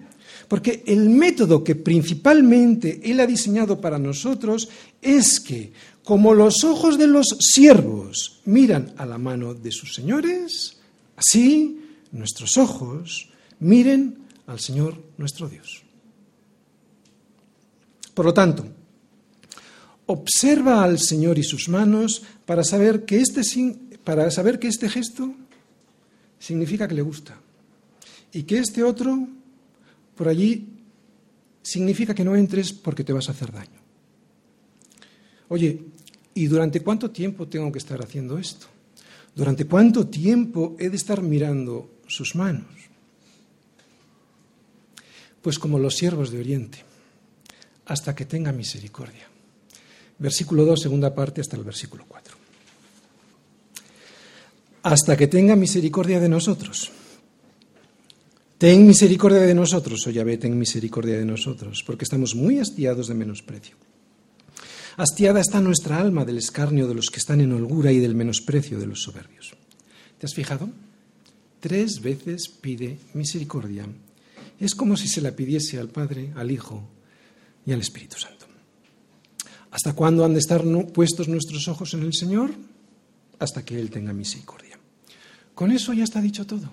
Porque el método que principalmente Él ha diseñado para nosotros es que, como los ojos de los siervos miran a la mano de sus señores, así nuestros ojos miren al Señor nuestro Dios. Por lo tanto, observa al Señor y sus manos para saber que este, para saber que este gesto significa que le gusta y que este otro por allí significa que no entres porque te vas a hacer daño. Oye, ¿Y durante cuánto tiempo tengo que estar haciendo esto? ¿Durante cuánto tiempo he de estar mirando sus manos? Pues como los siervos de Oriente, hasta que tenga misericordia. Versículo 2, segunda parte, hasta el versículo 4. Hasta que tenga misericordia de nosotros. Ten misericordia de nosotros, oh Yahvé, ten misericordia de nosotros, porque estamos muy hastiados de menosprecio. Hastiada está nuestra alma del escarnio de los que están en holgura y del menosprecio de los soberbios. ¿Te has fijado? Tres veces pide misericordia. Es como si se la pidiese al Padre, al Hijo y al Espíritu Santo. ¿Hasta cuándo han de estar puestos nuestros ojos en el Señor? Hasta que Él tenga misericordia. Con eso ya está dicho todo.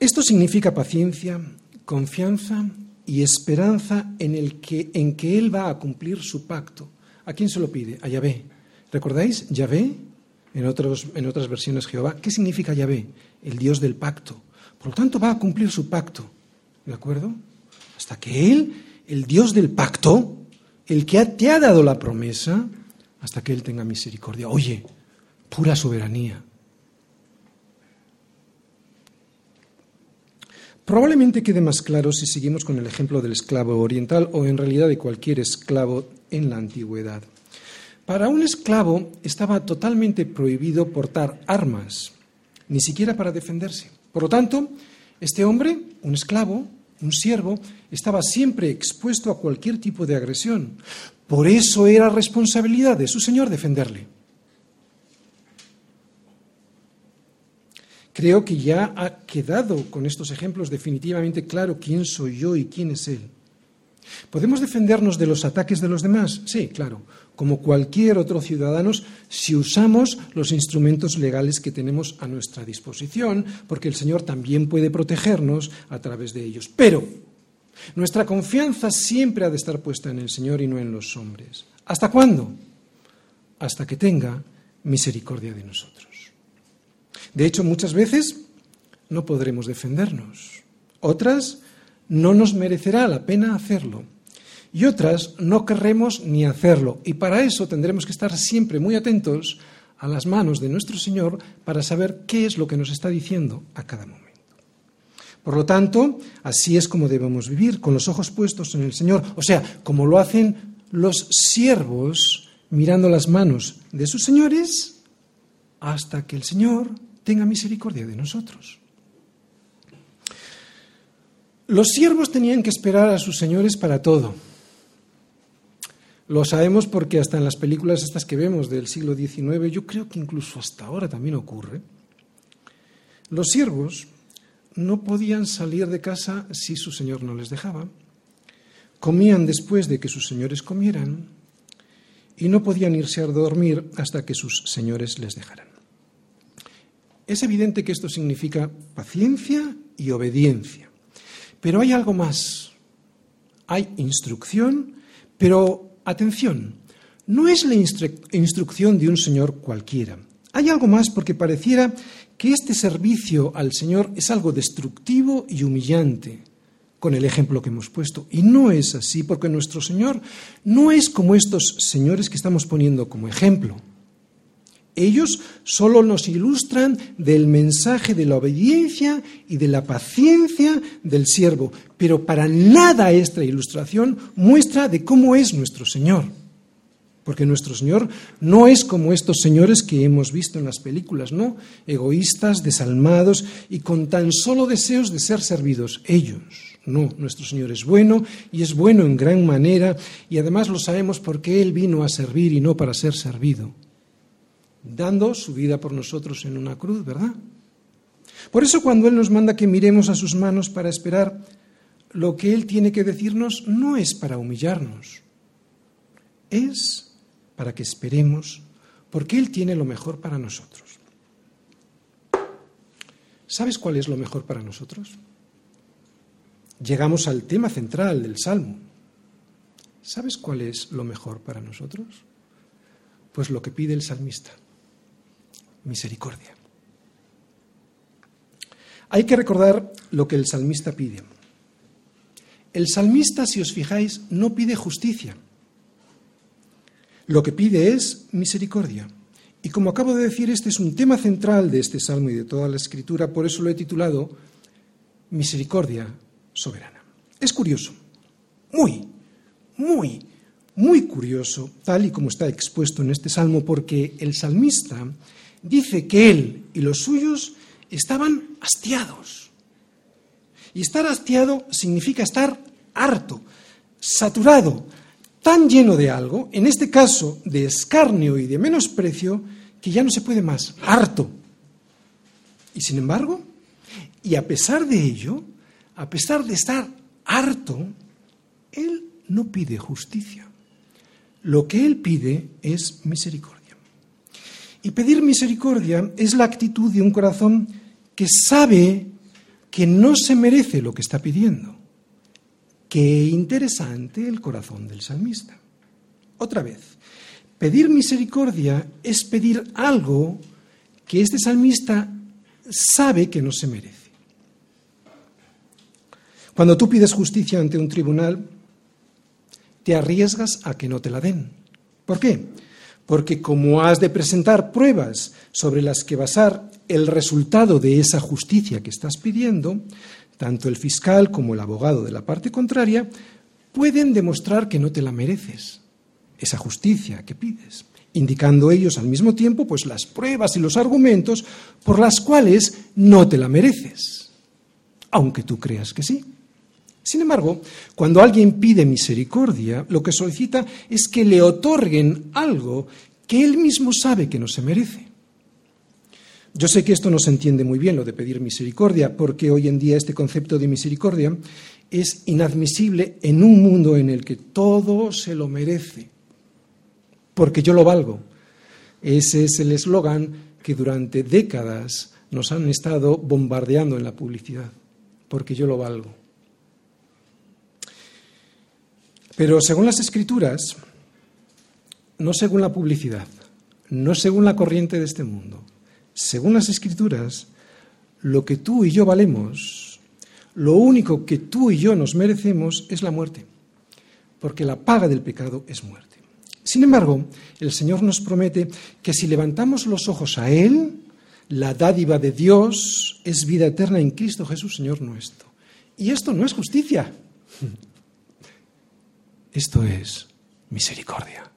Esto significa paciencia, confianza y esperanza en, el que, en que Él va a cumplir su pacto. ¿A quién se lo pide? A Yahvé. ¿Recordáis? Yahvé, en, en otras versiones Jehová. ¿Qué significa Yahvé? El Dios del pacto. Por lo tanto, va a cumplir su pacto. ¿De acuerdo? Hasta que Él, el Dios del pacto, el que te ha dado la promesa, hasta que Él tenga misericordia. Oye, pura soberanía. Probablemente quede más claro si seguimos con el ejemplo del esclavo oriental o en realidad de cualquier esclavo en la antigüedad. Para un esclavo estaba totalmente prohibido portar armas, ni siquiera para defenderse. Por lo tanto, este hombre, un esclavo, un siervo, estaba siempre expuesto a cualquier tipo de agresión. Por eso era responsabilidad de su señor defenderle. Creo que ya ha quedado con estos ejemplos definitivamente claro quién soy yo y quién es Él. ¿Podemos defendernos de los ataques de los demás? Sí, claro, como cualquier otro ciudadano, si usamos los instrumentos legales que tenemos a nuestra disposición, porque el Señor también puede protegernos a través de ellos. Pero nuestra confianza siempre ha de estar puesta en el Señor y no en los hombres. ¿Hasta cuándo? Hasta que tenga misericordia de nosotros. De hecho, muchas veces no podremos defendernos. Otras no nos merecerá la pena hacerlo. Y otras no querremos ni hacerlo. Y para eso tendremos que estar siempre muy atentos a las manos de nuestro Señor para saber qué es lo que nos está diciendo a cada momento. Por lo tanto, así es como debemos vivir, con los ojos puestos en el Señor. O sea, como lo hacen los siervos mirando las manos de sus señores hasta que el Señor tenga misericordia de nosotros. Los siervos tenían que esperar a sus señores para todo. Lo sabemos porque hasta en las películas estas que vemos del siglo XIX, yo creo que incluso hasta ahora también ocurre, los siervos no podían salir de casa si su señor no les dejaba, comían después de que sus señores comieran y no podían irse a dormir hasta que sus señores les dejaran. Es evidente que esto significa paciencia y obediencia. Pero hay algo más. Hay instrucción, pero atención, no es la instrucción de un Señor cualquiera. Hay algo más porque pareciera que este servicio al Señor es algo destructivo y humillante, con el ejemplo que hemos puesto. Y no es así, porque nuestro Señor no es como estos señores que estamos poniendo como ejemplo. Ellos solo nos ilustran del mensaje de la obediencia y de la paciencia del siervo, pero para nada esta ilustración muestra de cómo es nuestro Señor. Porque nuestro Señor no es como estos señores que hemos visto en las películas, ¿no? Egoístas, desalmados y con tan solo deseos de ser servidos. Ellos. No, nuestro Señor es bueno y es bueno en gran manera y además lo sabemos porque Él vino a servir y no para ser servido dando su vida por nosotros en una cruz, ¿verdad? Por eso cuando Él nos manda que miremos a sus manos para esperar, lo que Él tiene que decirnos no es para humillarnos, es para que esperemos, porque Él tiene lo mejor para nosotros. ¿Sabes cuál es lo mejor para nosotros? Llegamos al tema central del Salmo. ¿Sabes cuál es lo mejor para nosotros? Pues lo que pide el salmista misericordia. Hay que recordar lo que el salmista pide. el salmista, si os fijáis, no pide justicia. Lo que pide es misericordia. Y como acabo de decir, este es un tema central de este salmo y de toda la escritura, por eso lo he titulado Misericordia soberana. Es curioso, muy, muy, muy curioso, tal y como está expuesto en este salmo, porque el salmista dice que él y los suyos estaban hastiados. Y estar hastiado significa estar harto, saturado, tan lleno de algo, en este caso de escarnio y de menosprecio, que ya no se puede más, harto. Y sin embargo, y a pesar de ello, a pesar de estar harto, él no pide justicia. Lo que él pide es misericordia. Y pedir misericordia es la actitud de un corazón que sabe que no se merece lo que está pidiendo. Qué interesante el corazón del salmista. Otra vez, pedir misericordia es pedir algo que este salmista sabe que no se merece. Cuando tú pides justicia ante un tribunal, te arriesgas a que no te la den. ¿Por qué? Porque como has de presentar pruebas sobre las que basar el resultado de esa justicia que estás pidiendo, tanto el fiscal como el abogado de la parte contraria pueden demostrar que no te la mereces, esa justicia que pides, indicando ellos al mismo tiempo pues las pruebas y los argumentos por las cuales no te la mereces, aunque tú creas que sí. Sin embargo, cuando alguien pide misericordia, lo que solicita es que le otorguen algo que él mismo sabe que no se merece. Yo sé que esto no se entiende muy bien, lo de pedir misericordia, porque hoy en día este concepto de misericordia es inadmisible en un mundo en el que todo se lo merece, porque yo lo valgo. Ese es el eslogan que durante décadas nos han estado bombardeando en la publicidad, porque yo lo valgo. Pero según las escrituras, no según la publicidad, no según la corriente de este mundo, según las escrituras, lo que tú y yo valemos, lo único que tú y yo nos merecemos es la muerte, porque la paga del pecado es muerte. Sin embargo, el Señor nos promete que si levantamos los ojos a Él, la dádiva de Dios es vida eterna en Cristo Jesús, Señor nuestro. Y esto no es justicia, esto es misericordia.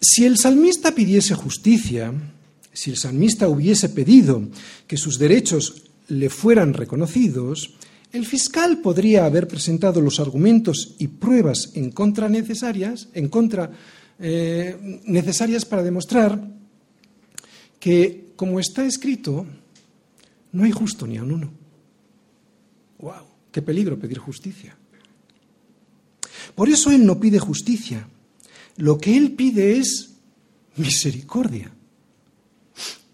Si el salmista pidiese justicia, si el salmista hubiese pedido que sus derechos le fueran reconocidos, el fiscal podría haber presentado los argumentos y pruebas en contra necesarias, en contra, eh, necesarias para demostrar que, como está escrito, no hay justo ni a un uno. ¡Wow! ¡Qué peligro pedir justicia! Por eso él no pide justicia, lo que él pide es misericordia.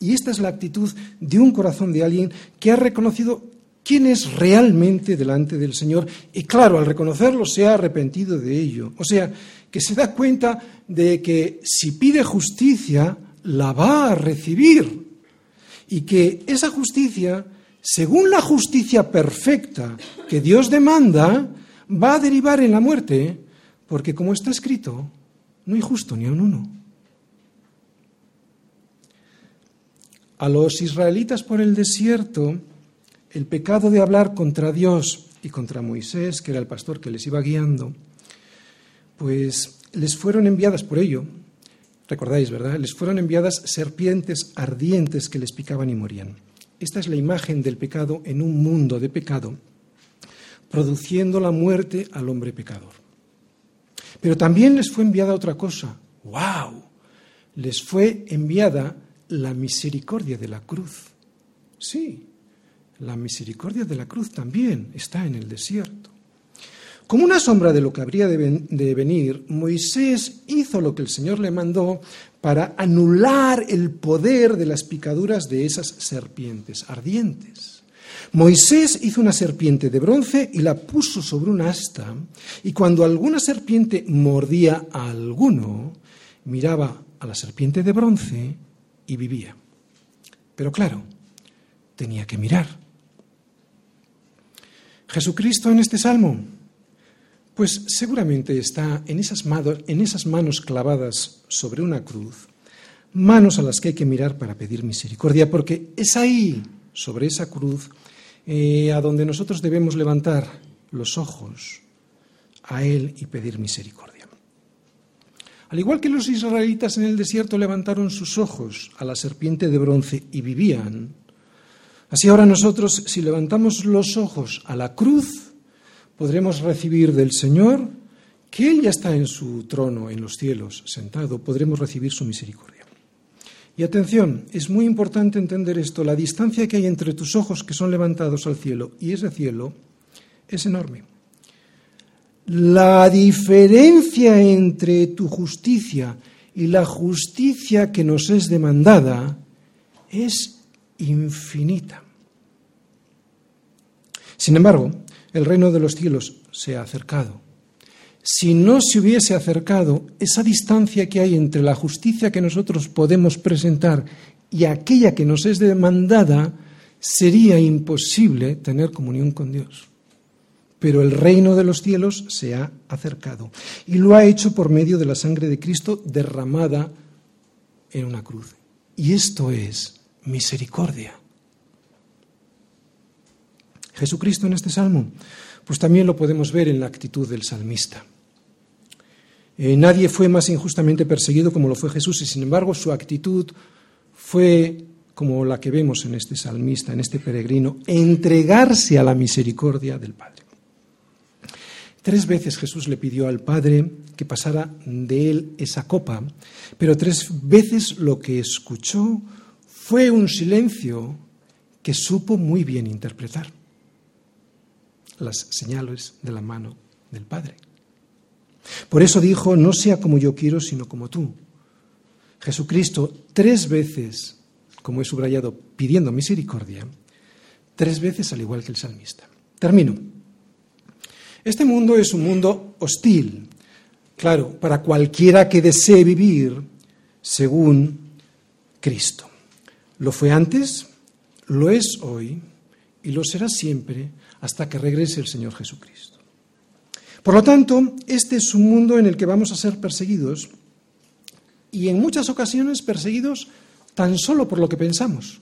Y esta es la actitud de un corazón de alguien que ha reconocido quién es realmente delante del Señor y claro, al reconocerlo se ha arrepentido de ello. O sea, que se da cuenta de que si pide justicia, la va a recibir. Y que esa justicia, según la justicia perfecta que Dios demanda, va a derivar en la muerte, porque como está escrito, no hay justo ni a un uno. A los israelitas por el desierto, el pecado de hablar contra Dios y contra Moisés, que era el pastor que les iba guiando, pues les fueron enviadas por ello, recordáis, ¿verdad? Les fueron enviadas serpientes ardientes que les picaban y morían. Esta es la imagen del pecado en un mundo de pecado, produciendo la muerte al hombre pecador. Pero también les fue enviada otra cosa. ¡Wow! Les fue enviada la misericordia de la cruz. Sí, la misericordia de la cruz también está en el desierto. Como una sombra de lo que habría de, venir, Moisés hizo lo que el Señor le mandó para anular el poder de las picaduras de esas serpientes ardientes. Moisés hizo una serpiente de bronce y la puso sobre un asta, y cuando alguna serpiente mordía a alguno, miraba a la serpiente de bronce y vivía. Pero claro, tenía que mirar. Jesucristo en este salmo? Pues seguramente está en esas, manos, en esas manos clavadas sobre una cruz, manos a las que hay que mirar para pedir misericordia, porque es ahí, sobre esa cruz, eh, a donde nosotros debemos levantar los ojos a Él y pedir misericordia. Al igual que los israelitas en el desierto levantaron sus ojos a la serpiente de bronce y vivían, así ahora nosotros, si levantamos los ojos a la cruz, podremos recibir del Señor, que Él ya está en su trono en los cielos, sentado, podremos recibir su misericordia. Y atención, es muy importante entender esto, la distancia que hay entre tus ojos que son levantados al cielo y ese cielo es enorme. La diferencia entre tu justicia y la justicia que nos es demandada es infinita. Sin embargo, el reino de los cielos se ha acercado. Si no se hubiese acercado, esa distancia que hay entre la justicia que nosotros podemos presentar y aquella que nos es demandada, sería imposible tener comunión con Dios. Pero el reino de los cielos se ha acercado y lo ha hecho por medio de la sangre de Cristo derramada en una cruz. Y esto es misericordia. Jesucristo en este salmo, pues también lo podemos ver en la actitud del salmista. Eh, nadie fue más injustamente perseguido como lo fue Jesús y sin embargo su actitud fue como la que vemos en este salmista, en este peregrino, entregarse a la misericordia del Padre. Tres veces Jesús le pidió al Padre que pasara de él esa copa, pero tres veces lo que escuchó fue un silencio que supo muy bien interpretar las señales de la mano del Padre. Por eso dijo, no sea como yo quiero, sino como tú. Jesucristo tres veces, como he subrayado, pidiendo misericordia, tres veces al igual que el salmista. Termino. Este mundo es un mundo hostil, claro, para cualquiera que desee vivir según Cristo. Lo fue antes, lo es hoy y lo será siempre hasta que regrese el Señor Jesucristo. Por lo tanto, este es un mundo en el que vamos a ser perseguidos y en muchas ocasiones perseguidos tan solo por lo que pensamos.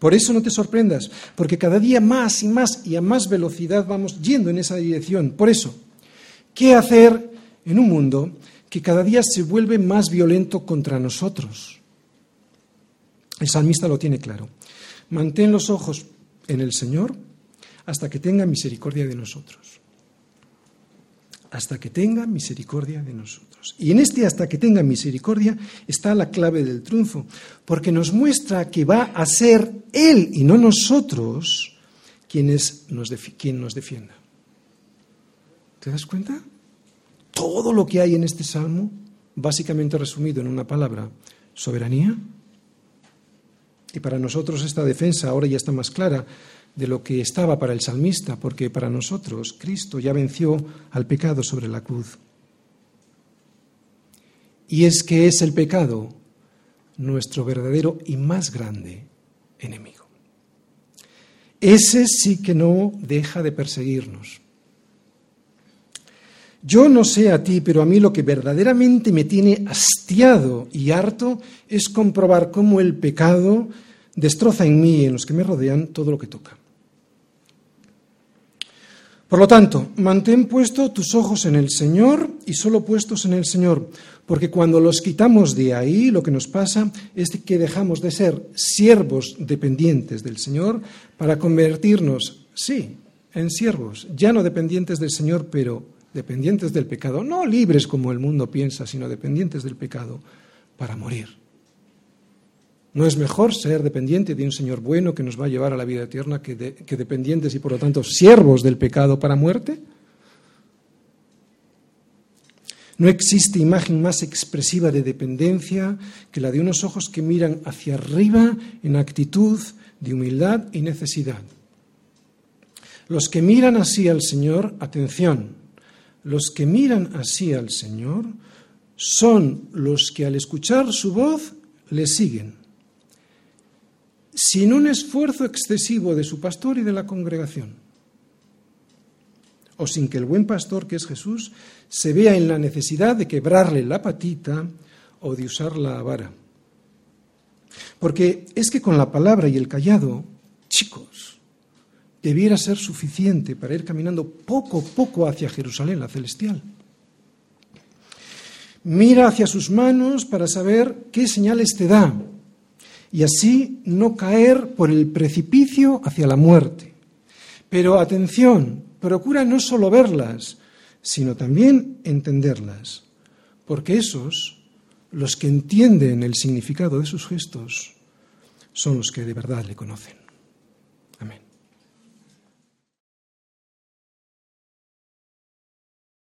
Por eso no te sorprendas, porque cada día más y más y a más velocidad vamos yendo en esa dirección. Por eso, ¿qué hacer en un mundo que cada día se vuelve más violento contra nosotros? El salmista lo tiene claro. Mantén los ojos en el Señor hasta que tenga misericordia de nosotros. Hasta que tenga misericordia de nosotros. Y en este hasta que tenga misericordia está la clave del triunfo, porque nos muestra que va a ser Él y no nosotros quienes nos quien nos defienda. ¿Te das cuenta? Todo lo que hay en este salmo, básicamente resumido en una palabra, soberanía. Y para nosotros esta defensa ahora ya está más clara, de lo que estaba para el salmista, porque para nosotros Cristo ya venció al pecado sobre la cruz. Y es que es el pecado nuestro verdadero y más grande enemigo. Ese sí que no deja de perseguirnos. Yo no sé a ti, pero a mí lo que verdaderamente me tiene hastiado y harto es comprobar cómo el pecado destroza en mí y en los que me rodean todo lo que toca. Por lo tanto, mantén puestos tus ojos en el Señor y solo puestos en el Señor, porque cuando los quitamos de ahí, lo que nos pasa es que dejamos de ser siervos dependientes del Señor para convertirnos, sí, en siervos, ya no dependientes del Señor, pero dependientes del pecado, no libres como el mundo piensa, sino dependientes del pecado, para morir. ¿No es mejor ser dependiente de un Señor bueno que nos va a llevar a la vida eterna que, dependientes y por lo tanto siervos del pecado para muerte? No existe imagen más expresiva de dependencia que la de unos ojos que miran hacia arriba en actitud de humildad y necesidad. Los que miran así al Señor, atención, los que miran así al Señor son los que al escuchar su voz le siguen sin un esfuerzo excesivo de su pastor y de la congregación. o sin que el buen pastor, que es Jesús, se vea en la necesidad de quebrarle la patita o de usar la vara. Porque es que con la palabra y el callado, chicos, debiera ser suficiente para ir caminando poco a poco hacia Jerusalén, la celestial. Mira hacia sus manos para saber qué señales te da y así no caer por el precipicio hacia la muerte. Pero atención, procura no solo verlas, sino también entenderlas, porque esos, los que entienden el significado de sus gestos, son los que de verdad le conocen.